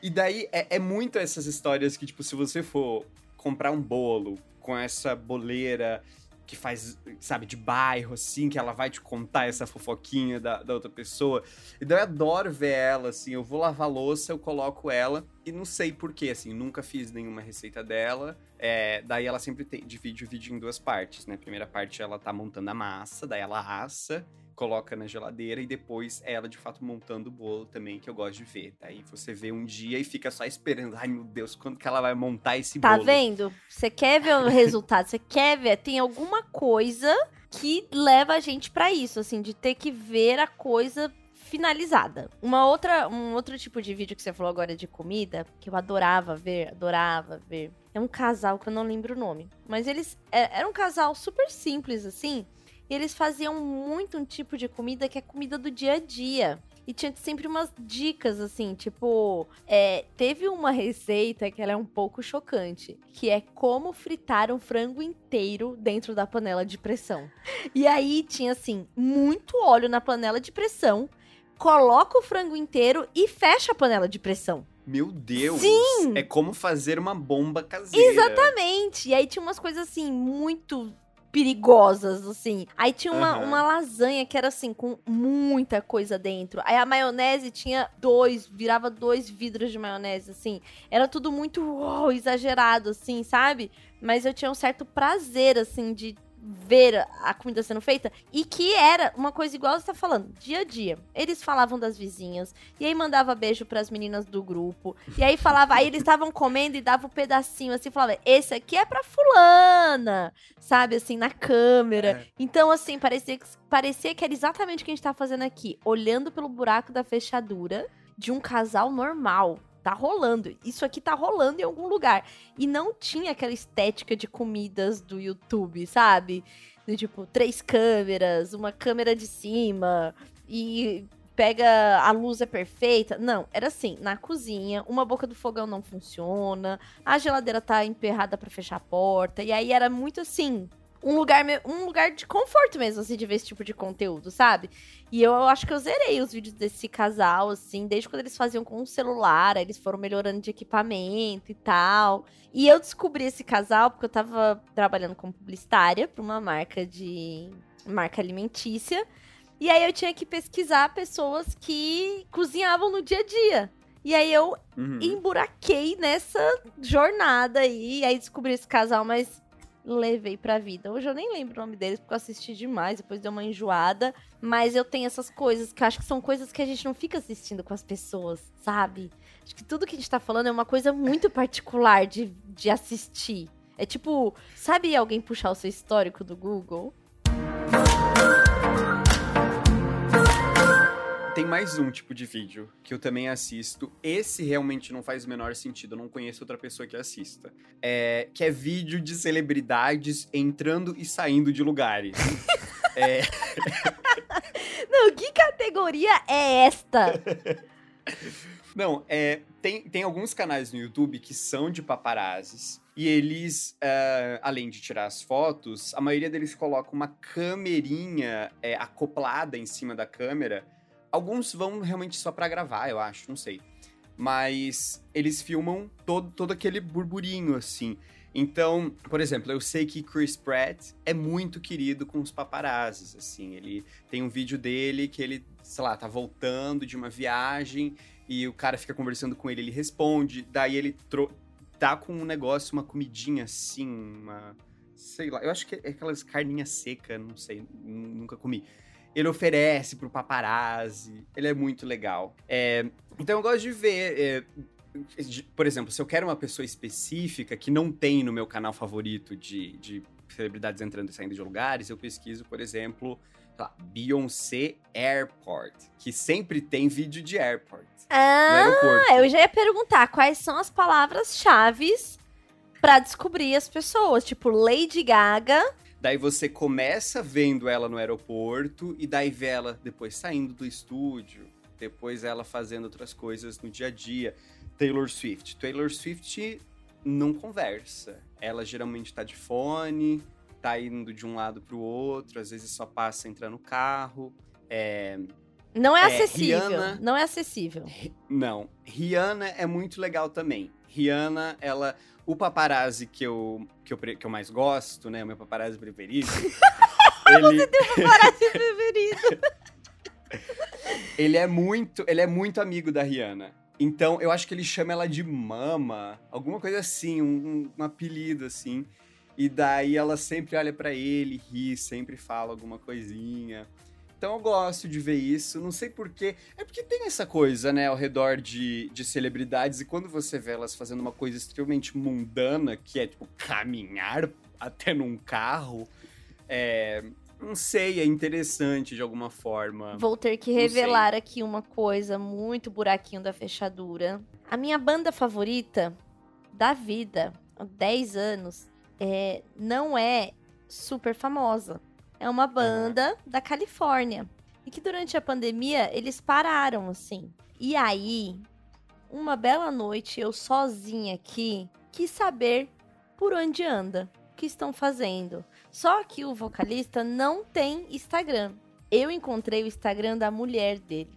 e daí é, é muito essas histórias que, tipo, se você for comprar um bolo com essa boleira que faz, sabe, de bairro, assim, que ela vai te contar essa fofoquinha da, da outra pessoa. Então eu adoro ver ela, assim, eu vou lavar louça, eu coloco ela, e não sei porquê, assim, nunca fiz nenhuma receita dela. É, daí ela sempre tem, divide o vídeo em duas partes, né? A primeira parte ela tá montando a massa, daí ela assa, coloca na geladeira e depois ela de fato montando o bolo também, que eu gosto de ver. Daí você vê um dia e fica só esperando, ai meu Deus, quando que ela vai montar esse tá bolo? Tá vendo? Você quer ver o resultado, você quer ver, tem alguma coisa que leva a gente para isso, assim, de ter que ver a coisa finalizada. Uma outra, um outro tipo de vídeo que você falou agora de comida, que eu adorava ver, adorava ver. É um casal que eu não lembro o nome, mas eles é, era um casal super simples assim, e eles faziam muito um tipo de comida que é comida do dia a dia. E tinha sempre umas dicas, assim, tipo, é, teve uma receita que ela é um pouco chocante, que é como fritar um frango inteiro dentro da panela de pressão. E aí tinha, assim, muito óleo na panela de pressão, coloca o frango inteiro e fecha a panela de pressão. Meu Deus! Sim! É como fazer uma bomba caseira. Exatamente! E aí tinha umas coisas assim, muito perigosas, assim. Aí tinha uma, uhum. uma lasanha que era assim, com muita coisa dentro. Aí a maionese tinha dois, virava dois vidros de maionese, assim. Era tudo muito uou, exagerado, assim, sabe? Mas eu tinha um certo prazer, assim, de ver a comida sendo feita e que era uma coisa igual você tá falando, dia a dia. Eles falavam das vizinhas e aí mandava beijo para as meninas do grupo. E aí falava, aí eles estavam comendo e dava um pedacinho assim, falava: "Esse aqui é para fulana", sabe assim, na câmera. É. Então assim, parecia que parecia que era exatamente o que a gente tá fazendo aqui, olhando pelo buraco da fechadura de um casal normal tá rolando. Isso aqui tá rolando em algum lugar. E não tinha aquela estética de comidas do YouTube, sabe? De, tipo, três câmeras, uma câmera de cima e pega a luz é perfeita. Não, era assim, na cozinha, uma boca do fogão não funciona, a geladeira tá emperrada para fechar a porta, e aí era muito assim, um lugar, um lugar de conforto mesmo, assim, de ver esse tipo de conteúdo, sabe? E eu acho que eu zerei os vídeos desse casal, assim, desde quando eles faziam com o um celular, aí eles foram melhorando de equipamento e tal. E eu descobri esse casal porque eu tava trabalhando como publicitária pra uma marca de. marca alimentícia. E aí eu tinha que pesquisar pessoas que cozinhavam no dia a dia. E aí eu uhum. emburaquei nessa jornada aí, e aí descobri esse casal, mas levei pra vida. Hoje eu nem lembro o nome deles porque eu assisti demais, depois deu uma enjoada. Mas eu tenho essas coisas que acho que são coisas que a gente não fica assistindo com as pessoas, sabe? Acho que tudo que a gente tá falando é uma coisa muito particular de, de assistir. É tipo, sabe alguém puxar o seu histórico do Google? Tem mais um tipo de vídeo que eu também assisto. Esse realmente não faz o menor sentido. Eu não conheço outra pessoa que assista. É, que é vídeo de celebridades entrando e saindo de lugares. é... Não, que categoria é esta? Não, é, tem, tem alguns canais no YouTube que são de paparazzis. E eles, uh, além de tirar as fotos, a maioria deles coloca uma câmerinha é, acoplada em cima da câmera Alguns vão realmente só para gravar, eu acho, não sei. Mas eles filmam todo, todo aquele burburinho, assim. Então, por exemplo, eu sei que Chris Pratt é muito querido com os paparazzis, assim. Ele tem um vídeo dele que ele, sei lá, tá voltando de uma viagem e o cara fica conversando com ele, ele responde, daí ele tá com um negócio, uma comidinha assim, uma sei lá, eu acho que é aquelas carninhas secas, não sei, nunca comi ele oferece pro paparazzi. Ele é muito legal. É, então eu gosto de ver. É, por exemplo, se eu quero uma pessoa específica que não tem no meu canal favorito de, de celebridades entrando e saindo de lugares, eu pesquiso, por exemplo, lá, Beyoncé Airport, que sempre tem vídeo de airport. Ah, eu já ia perguntar quais são as palavras-chave para descobrir as pessoas. Tipo, Lady Gaga Daí você começa vendo ela no aeroporto e daí vê ela depois saindo do estúdio, depois ela fazendo outras coisas no dia a dia. Taylor Swift. Taylor Swift não conversa. Ela geralmente tá de fone, tá indo de um lado pro outro, às vezes só passa entrando no carro. É... Não é, é acessível. Rihanna... Não é acessível. Não. Rihanna é muito legal também. Rihanna, ela o paparazzi que eu, que eu, que eu mais gosto, né? O meu paparazzi preferido. ele... Você tem um paparazzi preferido. ele é muito, ele é muito amigo da Rihanna. Então, eu acho que ele chama ela de mama, alguma coisa assim, um, um apelido assim. E daí ela sempre olha para ele, ri, sempre fala alguma coisinha. Então eu gosto de ver isso, não sei porquê. É porque tem essa coisa, né, ao redor de, de celebridades, e quando você vê elas fazendo uma coisa extremamente mundana, que é tipo caminhar até num carro, é, não sei, é interessante de alguma forma. Vou ter que revelar aqui uma coisa muito buraquinho da fechadura. A minha banda favorita da vida, há 10 anos, é, não é super famosa é uma banda da Califórnia. E que durante a pandemia eles pararam, assim. E aí, uma bela noite, eu sozinha aqui, quis saber por onde anda, o que estão fazendo. Só que o vocalista não tem Instagram. Eu encontrei o Instagram da mulher dele.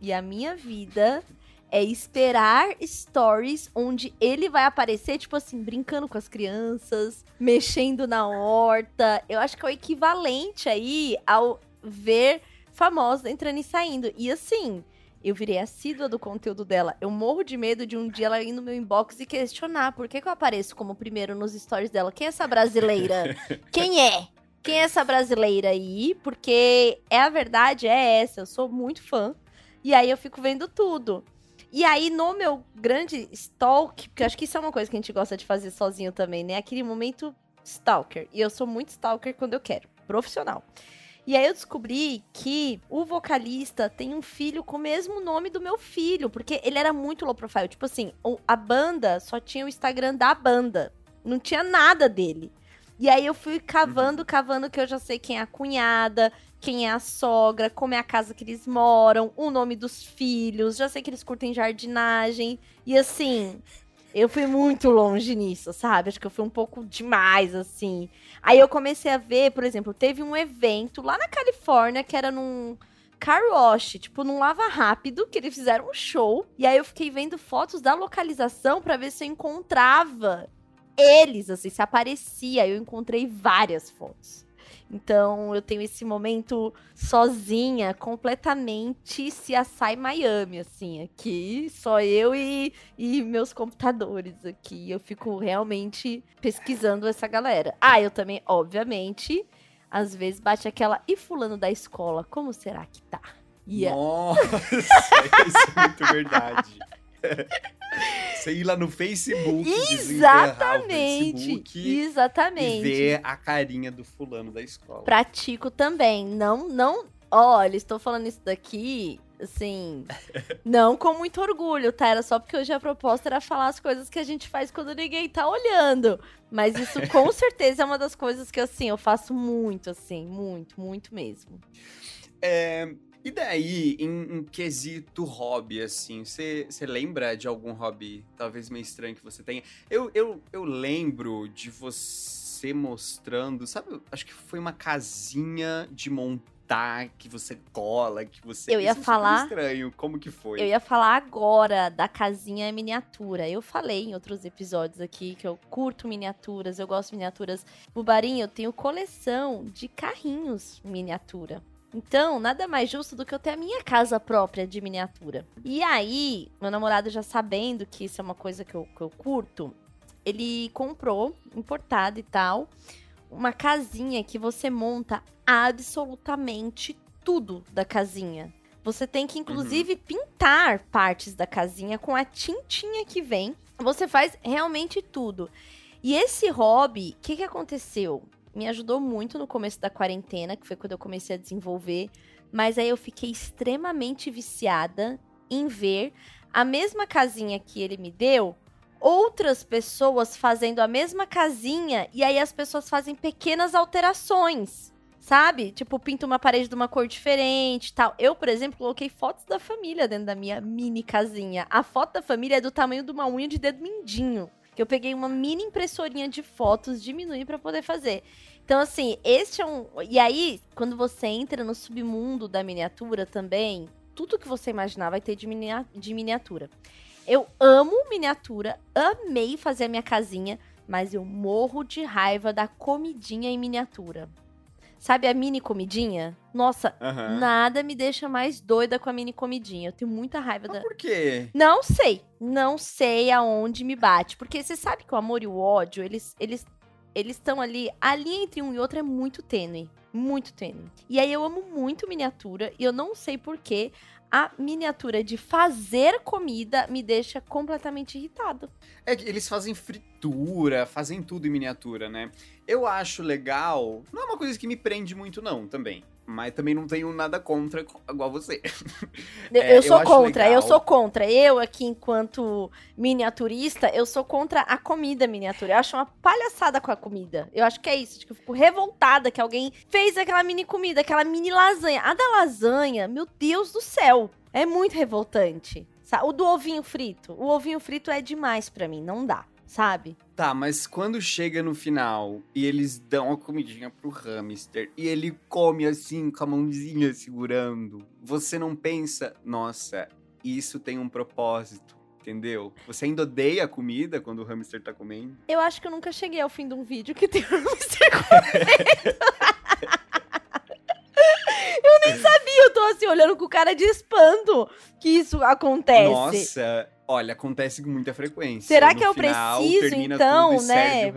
E a minha vida é esperar stories onde ele vai aparecer, tipo assim, brincando com as crianças, mexendo na horta. Eu acho que é o equivalente aí ao ver famosa entrando e saindo. E assim, eu virei assídua do conteúdo dela. Eu morro de medo de um dia ela ir no meu inbox e questionar por que, que eu apareço como primeiro nos stories dela. Quem é essa brasileira? Quem é? Quem é essa brasileira aí? Porque é a verdade, é essa. Eu sou muito fã. E aí eu fico vendo tudo. E aí, no meu grande stalk, porque acho que isso é uma coisa que a gente gosta de fazer sozinho também, né? Aquele momento stalker. E eu sou muito stalker quando eu quero, profissional. E aí eu descobri que o vocalista tem um filho com o mesmo nome do meu filho, porque ele era muito low profile. Tipo assim, a banda só tinha o Instagram da banda. Não tinha nada dele. E aí eu fui cavando, cavando, que eu já sei quem é a cunhada, quem é a sogra, como é a casa que eles moram, o nome dos filhos, já sei que eles curtem jardinagem. E assim, eu fui muito longe nisso, sabe? Acho que eu fui um pouco demais, assim. Aí eu comecei a ver, por exemplo, teve um evento lá na Califórnia que era num car wash, tipo, num lava rápido, que eles fizeram um show. E aí eu fiquei vendo fotos da localização para ver se eu encontrava eles, assim, se aparecia. Eu encontrei várias fotos. Então eu tenho esse momento sozinha, completamente se assai Miami, assim, aqui, só eu e, e meus computadores aqui. Eu fico realmente pesquisando essa galera. Ah, eu também, obviamente, às vezes bate aquela. E fulano da escola, como será que tá? Yeah. Nossa, isso é muito verdade. Você ir lá no Facebook, exatamente, Facebook exatamente, e ver a carinha do fulano da escola. Pratico também, não, não. Olha, estou falando isso daqui, assim, não com muito orgulho, tá? Era só porque hoje a proposta era falar as coisas que a gente faz quando ninguém tá olhando. Mas isso com certeza é uma das coisas que, assim, eu faço muito, assim, muito, muito mesmo. É, e daí, em, em quesito hobby, assim, você lembra de algum hobby talvez meio estranho que você tenha? Eu, eu, eu lembro de você mostrando, sabe, acho que foi uma casinha de montar que você cola, que você. Eu ia Isso falar. estranho, como que foi? Eu ia falar agora da casinha miniatura. Eu falei em outros episódios aqui que eu curto miniaturas, eu gosto de miniaturas. Bubarim, eu tenho coleção de carrinhos miniatura. Então, nada mais justo do que eu ter a minha casa própria de miniatura. E aí, meu namorado já sabendo que isso é uma coisa que eu, que eu curto, ele comprou, importado e tal, uma casinha que você monta absolutamente tudo da casinha. Você tem que, inclusive, uhum. pintar partes da casinha com a tintinha que vem. Você faz realmente tudo. E esse hobby, o que, que aconteceu? Me ajudou muito no começo da quarentena, que foi quando eu comecei a desenvolver. Mas aí eu fiquei extremamente viciada em ver a mesma casinha que ele me deu, outras pessoas fazendo a mesma casinha, e aí as pessoas fazem pequenas alterações. Sabe? Tipo, pinta uma parede de uma cor diferente tal. Eu, por exemplo, coloquei fotos da família dentro da minha mini casinha. A foto da família é do tamanho de uma unha de dedo mindinho que eu peguei uma mini impressorinha de fotos, diminui para poder fazer. Então, assim, este é um. E aí, quando você entra no submundo da miniatura também, tudo que você imaginar vai ter de, minia... de miniatura. Eu amo miniatura, amei fazer a minha casinha, mas eu morro de raiva da comidinha em miniatura. Sabe a mini comidinha? Nossa, uhum. nada me deixa mais doida com a mini comidinha. Eu tenho muita raiva Mas da. Por quê? Não sei. Não sei aonde me bate. Porque você sabe que o amor e o ódio, eles eles eles estão ali. Ali entre um e outro é muito tênue. Muito tênue. E aí eu amo muito miniatura. E eu não sei porquê a miniatura de fazer comida me deixa completamente irritado. É que eles fazem fritura, fazem tudo em miniatura, né? Eu acho legal. Não é uma coisa que me prende muito, não, também. Mas também não tenho nada contra, igual você. é, eu sou eu contra, legal. eu sou contra. Eu, aqui, enquanto miniaturista, eu sou contra a comida miniatura. Eu acho uma palhaçada com a comida. Eu acho que é isso. Tipo, eu fico revoltada que alguém fez aquela mini comida, aquela mini lasanha. A da lasanha, meu Deus do céu, é muito revoltante. O do ovinho frito. O ovinho frito é demais para mim, não dá sabe? Tá, mas quando chega no final e eles dão a comidinha pro hamster e ele come assim com a mãozinha segurando, você não pensa, nossa, isso tem um propósito. Entendeu? Você ainda odeia a comida quando o hamster tá comendo? Eu acho que eu nunca cheguei ao fim de um vídeo que tem um hamster comendo. eu nem sabia, eu tô assim, olhando com cara de espanto que isso acontece. Nossa, Olha, acontece com muita frequência. Será no que eu final, preciso, então, né,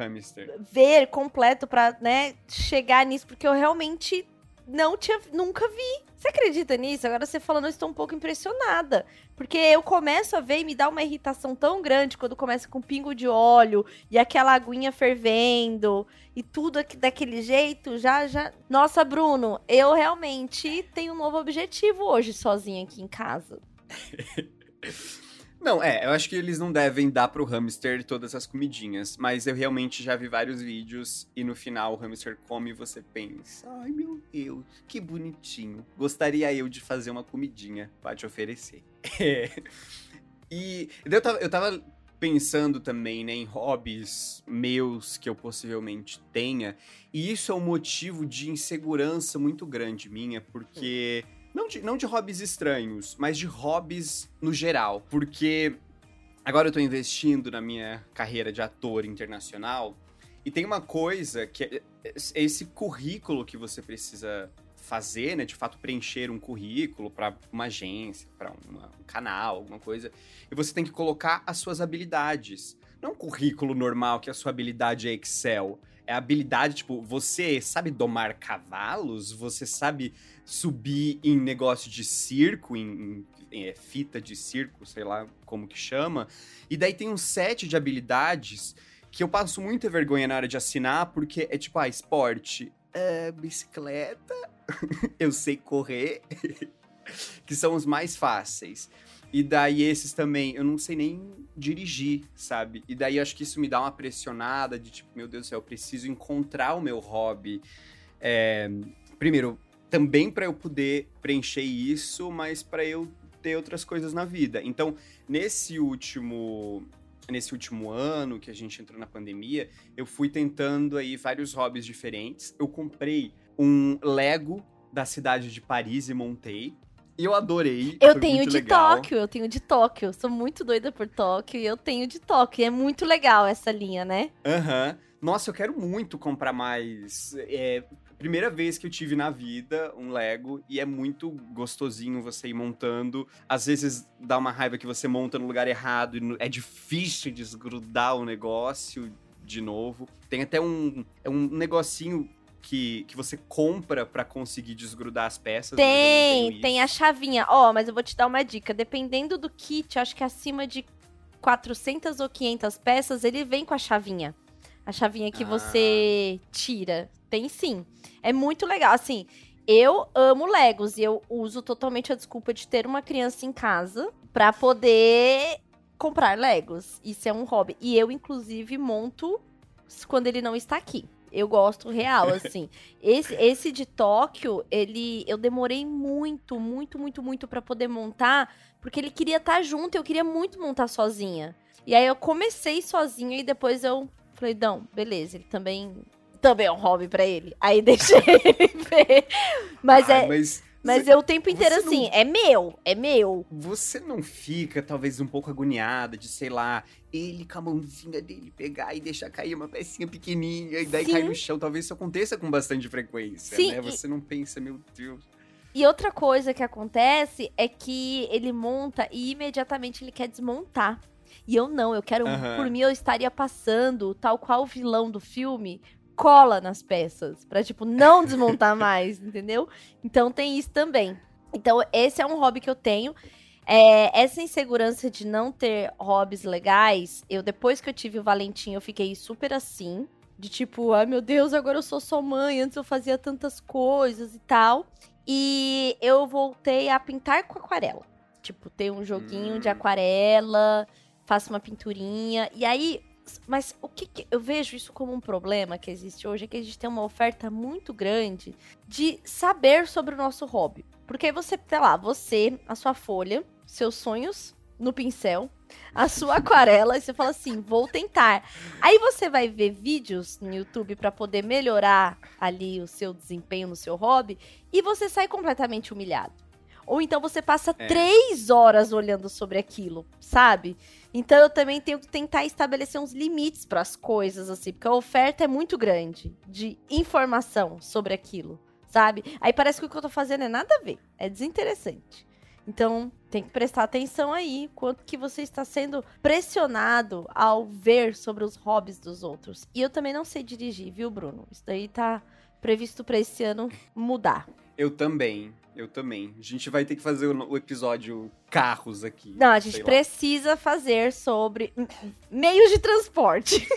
ver completo pra, né, chegar nisso? Porque eu realmente não tinha, nunca vi. Você acredita nisso? Agora você falando, eu estou um pouco impressionada. Porque eu começo a ver e me dá uma irritação tão grande quando começa com pingo de óleo e aquela aguinha fervendo e tudo daquele jeito, já, já. Nossa, Bruno, eu realmente tenho um novo objetivo hoje sozinha aqui em casa. Não, é, eu acho que eles não devem dar pro hamster todas as comidinhas, mas eu realmente já vi vários vídeos e no final o hamster come e você pensa: ai meu Deus, que bonitinho. Gostaria eu de fazer uma comidinha pra te oferecer. E eu tava, eu tava pensando também né, em hobbies meus que eu possivelmente tenha, e isso é um motivo de insegurança muito grande minha, porque. Hum não de, não de hobbies estranhos, mas de hobbies no geral. Porque agora eu tô investindo na minha carreira de ator internacional. E tem uma coisa que é esse currículo que você precisa fazer, né, de fato preencher um currículo para uma agência, para um canal, alguma coisa, e você tem que colocar as suas habilidades. Não um currículo normal que a sua habilidade é Excel. É habilidade, tipo, você sabe domar cavalos? Você sabe subir em negócio de circo, em, em é, fita de circo, sei lá como que chama. E daí tem um set de habilidades que eu passo muita vergonha na hora de assinar, porque é tipo, ah, esporte, é, bicicleta, eu sei correr, que são os mais fáceis. E daí esses também, eu não sei nem dirigir, sabe? E daí acho que isso me dá uma pressionada de tipo, meu Deus do céu, eu preciso encontrar o meu hobby. É, primeiro, também para eu poder preencher isso, mas para eu ter outras coisas na vida. Então, nesse último nesse último ano que a gente entrou na pandemia, eu fui tentando aí vários hobbies diferentes. Eu comprei um Lego da cidade de Paris e montei. E eu adorei. Eu tenho de legal. Tóquio, eu tenho de Tóquio. Sou muito doida por Tóquio e eu tenho de Tóquio. É muito legal essa linha, né? Aham. Uhum. Nossa, eu quero muito comprar mais. É, primeira vez que eu tive na vida um Lego e é muito gostosinho você ir montando. Às vezes dá uma raiva que você monta no lugar errado e é difícil desgrudar o negócio de novo. Tem até um, é um negocinho que, que você compra para conseguir desgrudar as peças. Tem, tem a chavinha. Ó, oh, mas eu vou te dar uma dica. Dependendo do kit, acho que acima de 400 ou 500 peças, ele vem com a chavinha. A chavinha que ah. você tira. Tem sim. É muito legal. Assim, eu amo Legos e eu uso totalmente a desculpa de ter uma criança em casa para poder comprar Legos. Isso é um hobby. E eu, inclusive, monto quando ele não está aqui. Eu gosto real, assim. esse, esse de Tóquio, ele eu demorei muito, muito, muito, muito para poder montar, porque ele queria estar tá junto, eu queria muito montar sozinha. E aí eu comecei sozinha e depois eu falei, não, beleza, ele também também é um hobby para ele. Aí deixei ele ver. Mas Ai, é mas mas eu o tempo inteiro assim, não... é meu, é meu. Você não fica, talvez, um pouco agoniada de, sei lá, ele com a mãozinha dele pegar e deixar cair uma pecinha pequenininha e daí Sim. cai no chão. Talvez isso aconteça com bastante frequência, Sim, né? Você e... não pensa, meu Deus. E outra coisa que acontece é que ele monta e imediatamente ele quer desmontar. E eu não, eu quero, uhum. por mim, eu estaria passando, tal qual o vilão do filme, cola nas peças, para tipo não desmontar mais, entendeu? Então tem isso também. Então esse é um hobby que eu tenho. É, essa insegurança de não ter hobbies legais, eu depois que eu tive o Valentim, eu fiquei super assim, de tipo, ai meu Deus, agora eu sou só mãe, antes eu fazia tantas coisas e tal. E eu voltei a pintar com aquarela. Tipo, ter um joguinho hum. de aquarela, faço uma pinturinha. E aí, mas o que, que, eu vejo isso como um problema que existe hoje é que a gente tem uma oferta muito grande de saber sobre o nosso hobby. Porque você, sei lá, você, a sua folha, seus sonhos no pincel, a sua aquarela, e você fala assim, vou tentar. Aí você vai ver vídeos no YouTube para poder melhorar ali o seu desempenho no seu hobby e você sai completamente humilhado. Ou então você passa é. três horas olhando sobre aquilo, sabe? Então eu também tenho que tentar estabelecer uns limites para as coisas, assim, porque a oferta é muito grande de informação sobre aquilo, sabe? Aí parece que o que eu tô fazendo é nada a ver, é desinteressante. Então, tem que prestar atenção aí, quanto que você está sendo pressionado ao ver sobre os hobbies dos outros. E eu também não sei dirigir, viu, Bruno? Isso daí tá previsto para esse ano mudar. Eu também. Eu também. A gente vai ter que fazer o, episódio carros aqui. Não, a gente precisa lá. fazer sobre meios de transporte.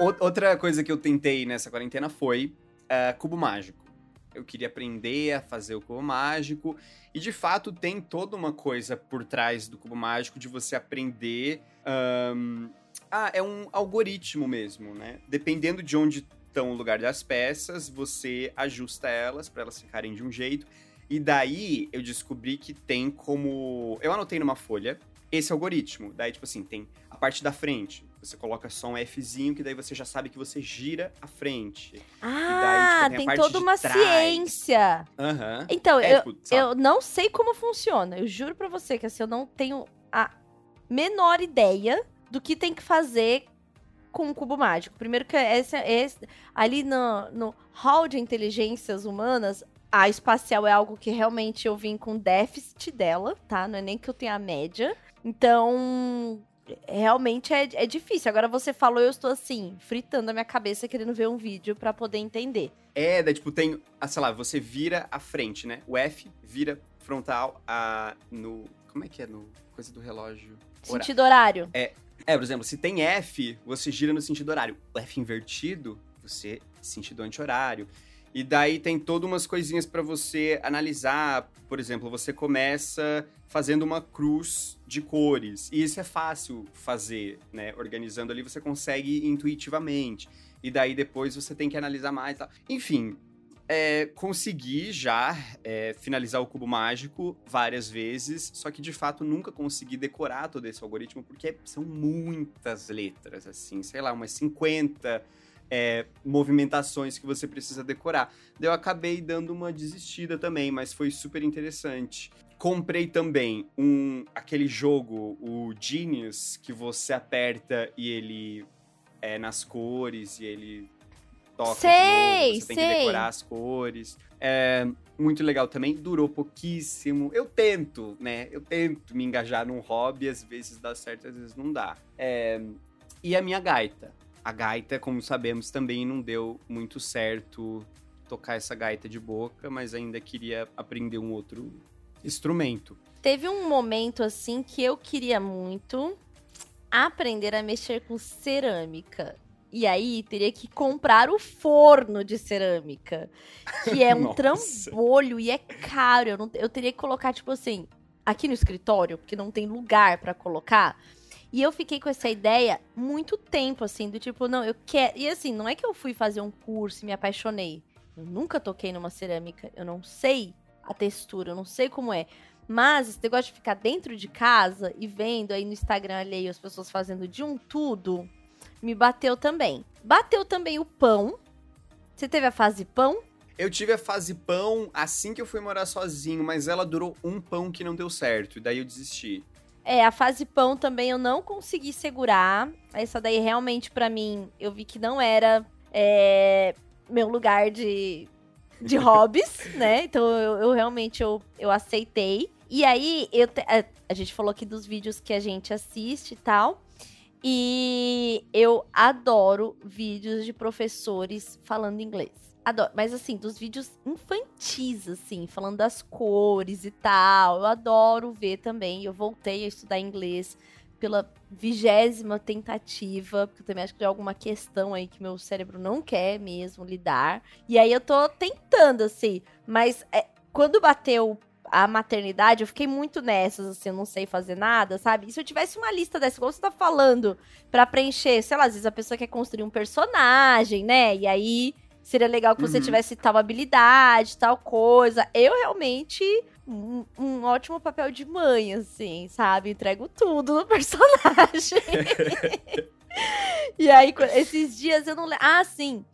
Outra coisa que eu tentei nessa quarentena foi uh, cubo mágico. Eu queria aprender a fazer o cubo mágico. E de fato tem toda uma coisa por trás do cubo mágico de você aprender. Um... Ah, é um algoritmo mesmo, né? Dependendo de onde estão o lugar das peças, você ajusta elas para elas ficarem de um jeito. E daí eu descobri que tem como. Eu anotei numa folha esse algoritmo. Daí, tipo assim, tem a parte da frente. Você coloca só um Fzinho, que daí você já sabe que você gira a frente. Ah, daí, tipo, tem, tem toda uma trás. ciência. Aham. Uhum. Então, é, eu, tipo, eu não sei como funciona. Eu juro pra você que assim, eu não tenho a menor ideia do que tem que fazer com o cubo mágico. Primeiro que esse, esse ali no, no hall de inteligências humanas, a espacial é algo que realmente eu vim com déficit dela, tá? Não é nem que eu tenha a média. Então, realmente é, é difícil. Agora você falou, eu estou assim, fritando a minha cabeça querendo ver um vídeo para poder entender. É, daí, tipo, tem, ah, sei lá, você vira a frente, né? O F vira frontal a, no. Como é que é? No coisa do relógio. Sentido horário. É, é, por exemplo, se tem F, você gira no sentido horário. O F invertido, você sentido anti-horário. E daí tem todas umas coisinhas para você analisar. Por exemplo, você começa fazendo uma cruz de cores. E isso é fácil fazer, né? Organizando ali você consegue intuitivamente. E daí depois você tem que analisar mais. Tá? Enfim, é, consegui já é, finalizar o cubo mágico várias vezes, só que de fato nunca consegui decorar todo esse algoritmo, porque são muitas letras, assim, sei lá, umas 50 é, movimentações que você precisa decorar. Eu acabei dando uma desistida também, mas foi super interessante. Comprei também um aquele jogo, o Genius, que você aperta e ele é nas cores e ele toca sei, novo, você sei. tem que decorar as cores. É muito legal também, durou pouquíssimo. Eu tento, né? Eu tento me engajar num hobby, às vezes dá certo, às vezes não dá. É... E a minha gaita. A gaita, como sabemos, também não deu muito certo tocar essa gaita de boca, mas ainda queria aprender um outro instrumento. Teve um momento assim que eu queria muito aprender a mexer com cerâmica. E aí teria que comprar o forno de cerâmica, que é um trambolho e é caro. Eu, não, eu teria que colocar, tipo assim, aqui no escritório, porque não tem lugar para colocar. E eu fiquei com essa ideia muito tempo, assim, do tipo, não, eu quero. E assim, não é que eu fui fazer um curso e me apaixonei. Eu nunca toquei numa cerâmica. Eu não sei a textura, eu não sei como é. Mas esse negócio de ficar dentro de casa e vendo aí no Instagram alheio as pessoas fazendo de um tudo, me bateu também. Bateu também o pão. Você teve a fase pão? Eu tive a fase pão assim que eu fui morar sozinho, mas ela durou um pão que não deu certo, e daí eu desisti. É, a fase pão também eu não consegui segurar. Essa daí realmente para mim eu vi que não era é, meu lugar de, de hobbies, né? Então eu, eu, realmente eu, eu aceitei. E aí eu te, a, a gente falou aqui dos vídeos que a gente assiste e tal. E eu adoro vídeos de professores falando inglês. Adoro. Mas assim, dos vídeos infantis, assim, falando das cores e tal. Eu adoro ver também. Eu voltei a estudar inglês pela vigésima tentativa, porque eu também acho que tem alguma questão aí que meu cérebro não quer mesmo lidar. E aí eu tô tentando, assim. Mas é, quando bateu a maternidade, eu fiquei muito nessas, assim, eu não sei fazer nada, sabe? E se eu tivesse uma lista dessa, igual você tá falando, para preencher, sei lá, às vezes a pessoa quer construir um personagem, né? E aí seria legal que você uhum. tivesse tal habilidade, tal coisa. Eu realmente. Um, um, ótimo papel de mãe, assim, sabe? Entrego tudo no personagem. e aí, esses dias eu não. Ah, sim.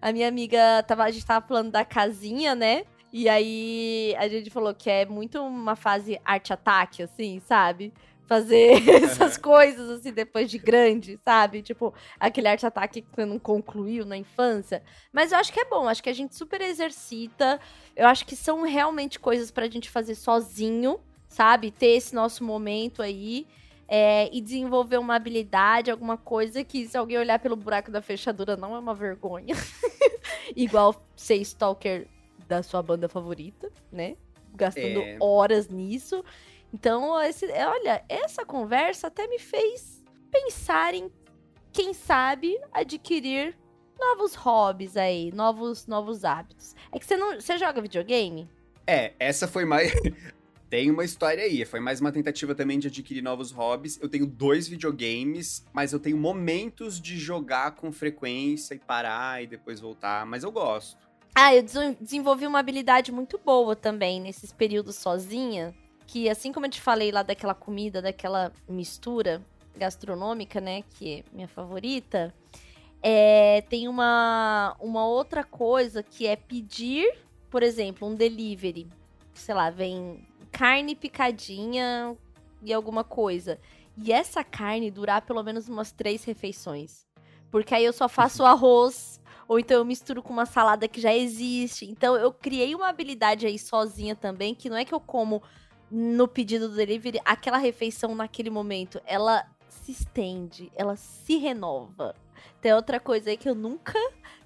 A minha amiga tava. A gente tava falando da casinha, né? E aí a gente falou que é muito uma fase arte-ataque, assim, sabe? Fazer essas coisas, assim, depois de grande, sabe? Tipo, aquele arte-ataque que você não concluiu na infância. Mas eu acho que é bom, acho que a gente super exercita. Eu acho que são realmente coisas pra gente fazer sozinho, sabe? Ter esse nosso momento aí. É, e desenvolver uma habilidade, alguma coisa que, se alguém olhar pelo buraco da fechadura, não é uma vergonha. Igual ser stalker da sua banda favorita, né? Gastando é... horas nisso. Então, esse, olha, essa conversa até me fez pensar em, quem sabe, adquirir novos hobbies aí, novos, novos hábitos. É que você não. Você joga videogame? É, essa foi mais. Tem uma história aí. Foi mais uma tentativa também de adquirir novos hobbies. Eu tenho dois videogames, mas eu tenho momentos de jogar com frequência e parar e depois voltar. Mas eu gosto. Ah, eu desenvolvi uma habilidade muito boa também nesses períodos sozinha. Que assim como eu te falei lá daquela comida, daquela mistura gastronômica, né? Que é minha favorita. É, tem uma, uma outra coisa que é pedir, por exemplo, um delivery. Sei lá, vem carne picadinha e alguma coisa. e essa carne durar pelo menos umas três refeições. Porque aí eu só faço arroz, ou então eu misturo com uma salada que já existe. Então eu criei uma habilidade aí sozinha também, que não é que eu como no pedido do delivery aquela refeição naquele momento. Ela se estende, ela se renova. Tem outra coisa aí que eu nunca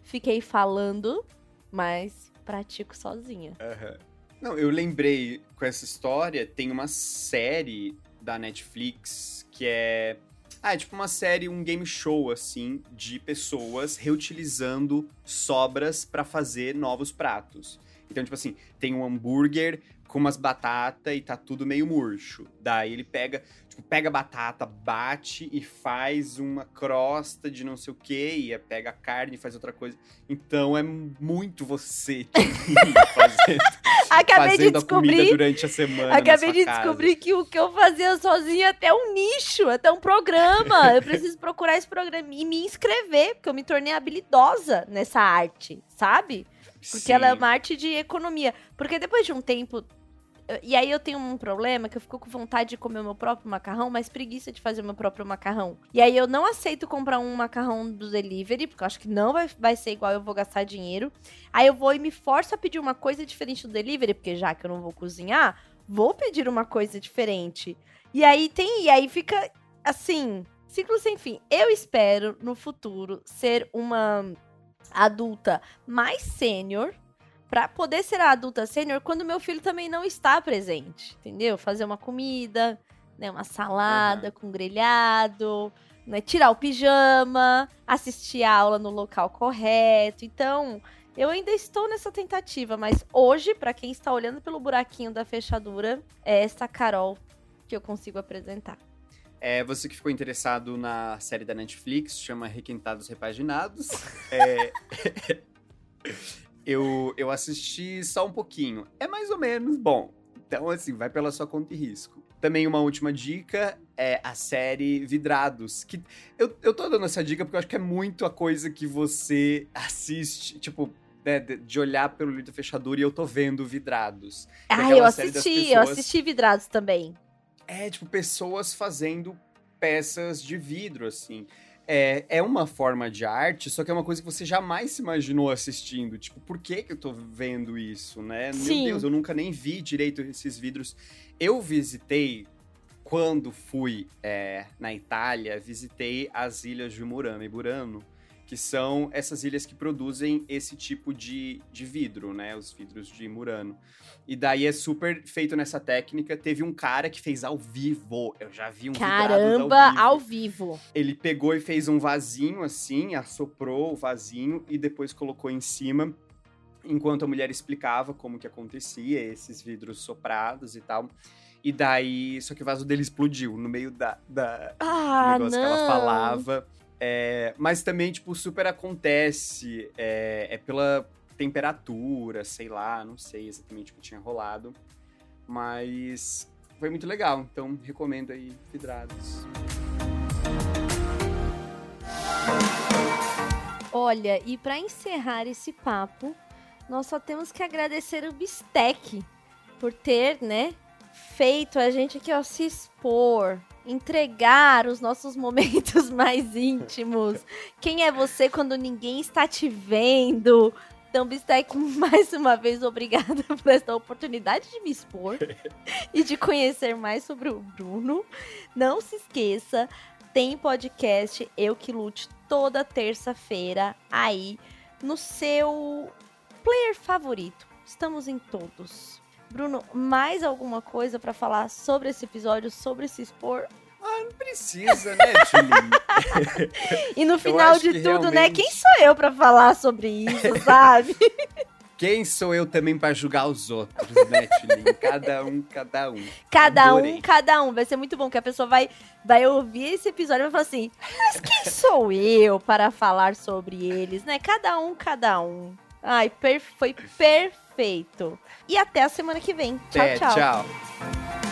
fiquei falando, mas pratico sozinha. Uhum. Não, eu lembrei com essa história, tem uma série da Netflix que é. Ah, é tipo uma série, um game show, assim, de pessoas reutilizando sobras para fazer novos pratos. Então, tipo assim, tem um hambúrguer com umas batatas e tá tudo meio murcho. Daí ele pega, tipo, pega a batata, bate e faz uma crosta de não sei o que, e pega a carne e faz outra coisa. Então é muito você fazendo, acabei fazendo de descobrir, a comida durante a semana. Acabei de descobrir que o que eu fazia sozinha é até um nicho, até um programa. eu preciso procurar esse programa e me inscrever, porque eu me tornei habilidosa nessa arte, sabe? Porque Sim. ela é uma arte de economia. Porque depois de um tempo. E aí eu tenho um problema que eu fico com vontade de comer o meu próprio macarrão, mas preguiça de fazer o meu próprio macarrão. E aí eu não aceito comprar um macarrão do delivery, porque eu acho que não vai, vai ser igual, eu vou gastar dinheiro. Aí eu vou e me forço a pedir uma coisa diferente do delivery, porque já que eu não vou cozinhar, vou pedir uma coisa diferente. E aí tem. E aí fica assim, ciclo sem fim. Eu espero no futuro ser uma adulta mais sênior para poder ser a adulta sênior quando meu filho também não está presente, entendeu? Fazer uma comida, né, uma salada Uhum. com grelhado, né, tirar o pijama, assistir a aula no local correto. Então, eu ainda estou nessa tentativa, mas hoje, para quem está olhando pelo buraquinho da fechadura, é essa Carol que eu consigo apresentar. É, você que ficou interessado na série da Netflix, chama Requentados Repaginados. É, eu, eu assisti só um pouquinho. É mais ou menos bom. Então, assim, vai pela sua conta e risco. Também uma última dica é a série Vidrados. Que eu, eu tô dando essa dica porque eu acho que é muito a coisa que você assiste, tipo, né, de olhar pelo livro da fechadura e eu tô vendo Vidrados. É Ah, eu assisti, eu pessoas- assisti Vidrados também. É, tipo, pessoas fazendo peças de vidro, assim. É, é uma forma de arte, só que é uma coisa que você jamais se imaginou assistindo. Tipo, por que que eu tô vendo isso, né? Sim. Meu Deus, eu nunca nem vi direito esses vidros. Eu visitei, quando fui é, na Itália, visitei as ilhas de Murano e Burano, que são essas ilhas que produzem esse tipo de, de vidro, né? Os vidros de Murano. E daí é super feito nessa técnica. Teve um cara que fez ao vivo. Eu já vi um Caramba, ao ao vivo. vivo. Ele pegou e fez um vasinho assim, assoprou o vasinho e depois colocou em cima, enquanto a mulher explicava como que acontecia, esses vidros soprados e tal. E daí, só que o vaso dele explodiu no meio da, da Ah, negócio não. que ela falava. É, mas também, tipo, super acontece. É, é pela temperatura, sei lá, não sei exatamente o que tinha rolado. Mas foi muito legal, então recomendo aí Vidrados. Olha, e pra encerrar esse papo, nós só temos que agradecer o Bistec por ter, né, feito a gente aqui, ó, se expor, entregar os nossos momentos mais íntimos. Quem é você quando ninguém está te vendo? Então, Bistec, mais uma vez, obrigada por esta oportunidade de me expor e de conhecer mais sobre o Bruno. Não se esqueça, tem podcast Eu Que Lute toda terça-feira aí no seu player favorito. Estamos em todos. Bruno, mais alguma coisa pra falar sobre esse episódio, sobre se expor? Não precisa, né, Tilly? E no final de tudo, né? realmente- Quem sou eu pra falar sobre isso, sabe? Quem sou eu também pra julgar os outros, né, Tilly? Cada um, cada um. Cada Adorei. um, cada um. Vai ser muito bom que a pessoa vai, vai ouvir esse episódio e vai falar assim: Mas quem sou eu para falar sobre eles, né? Cada um, cada um. Ai, per- foi perfeito. E até a semana que vem. Tchau, Até, tchau. tchau.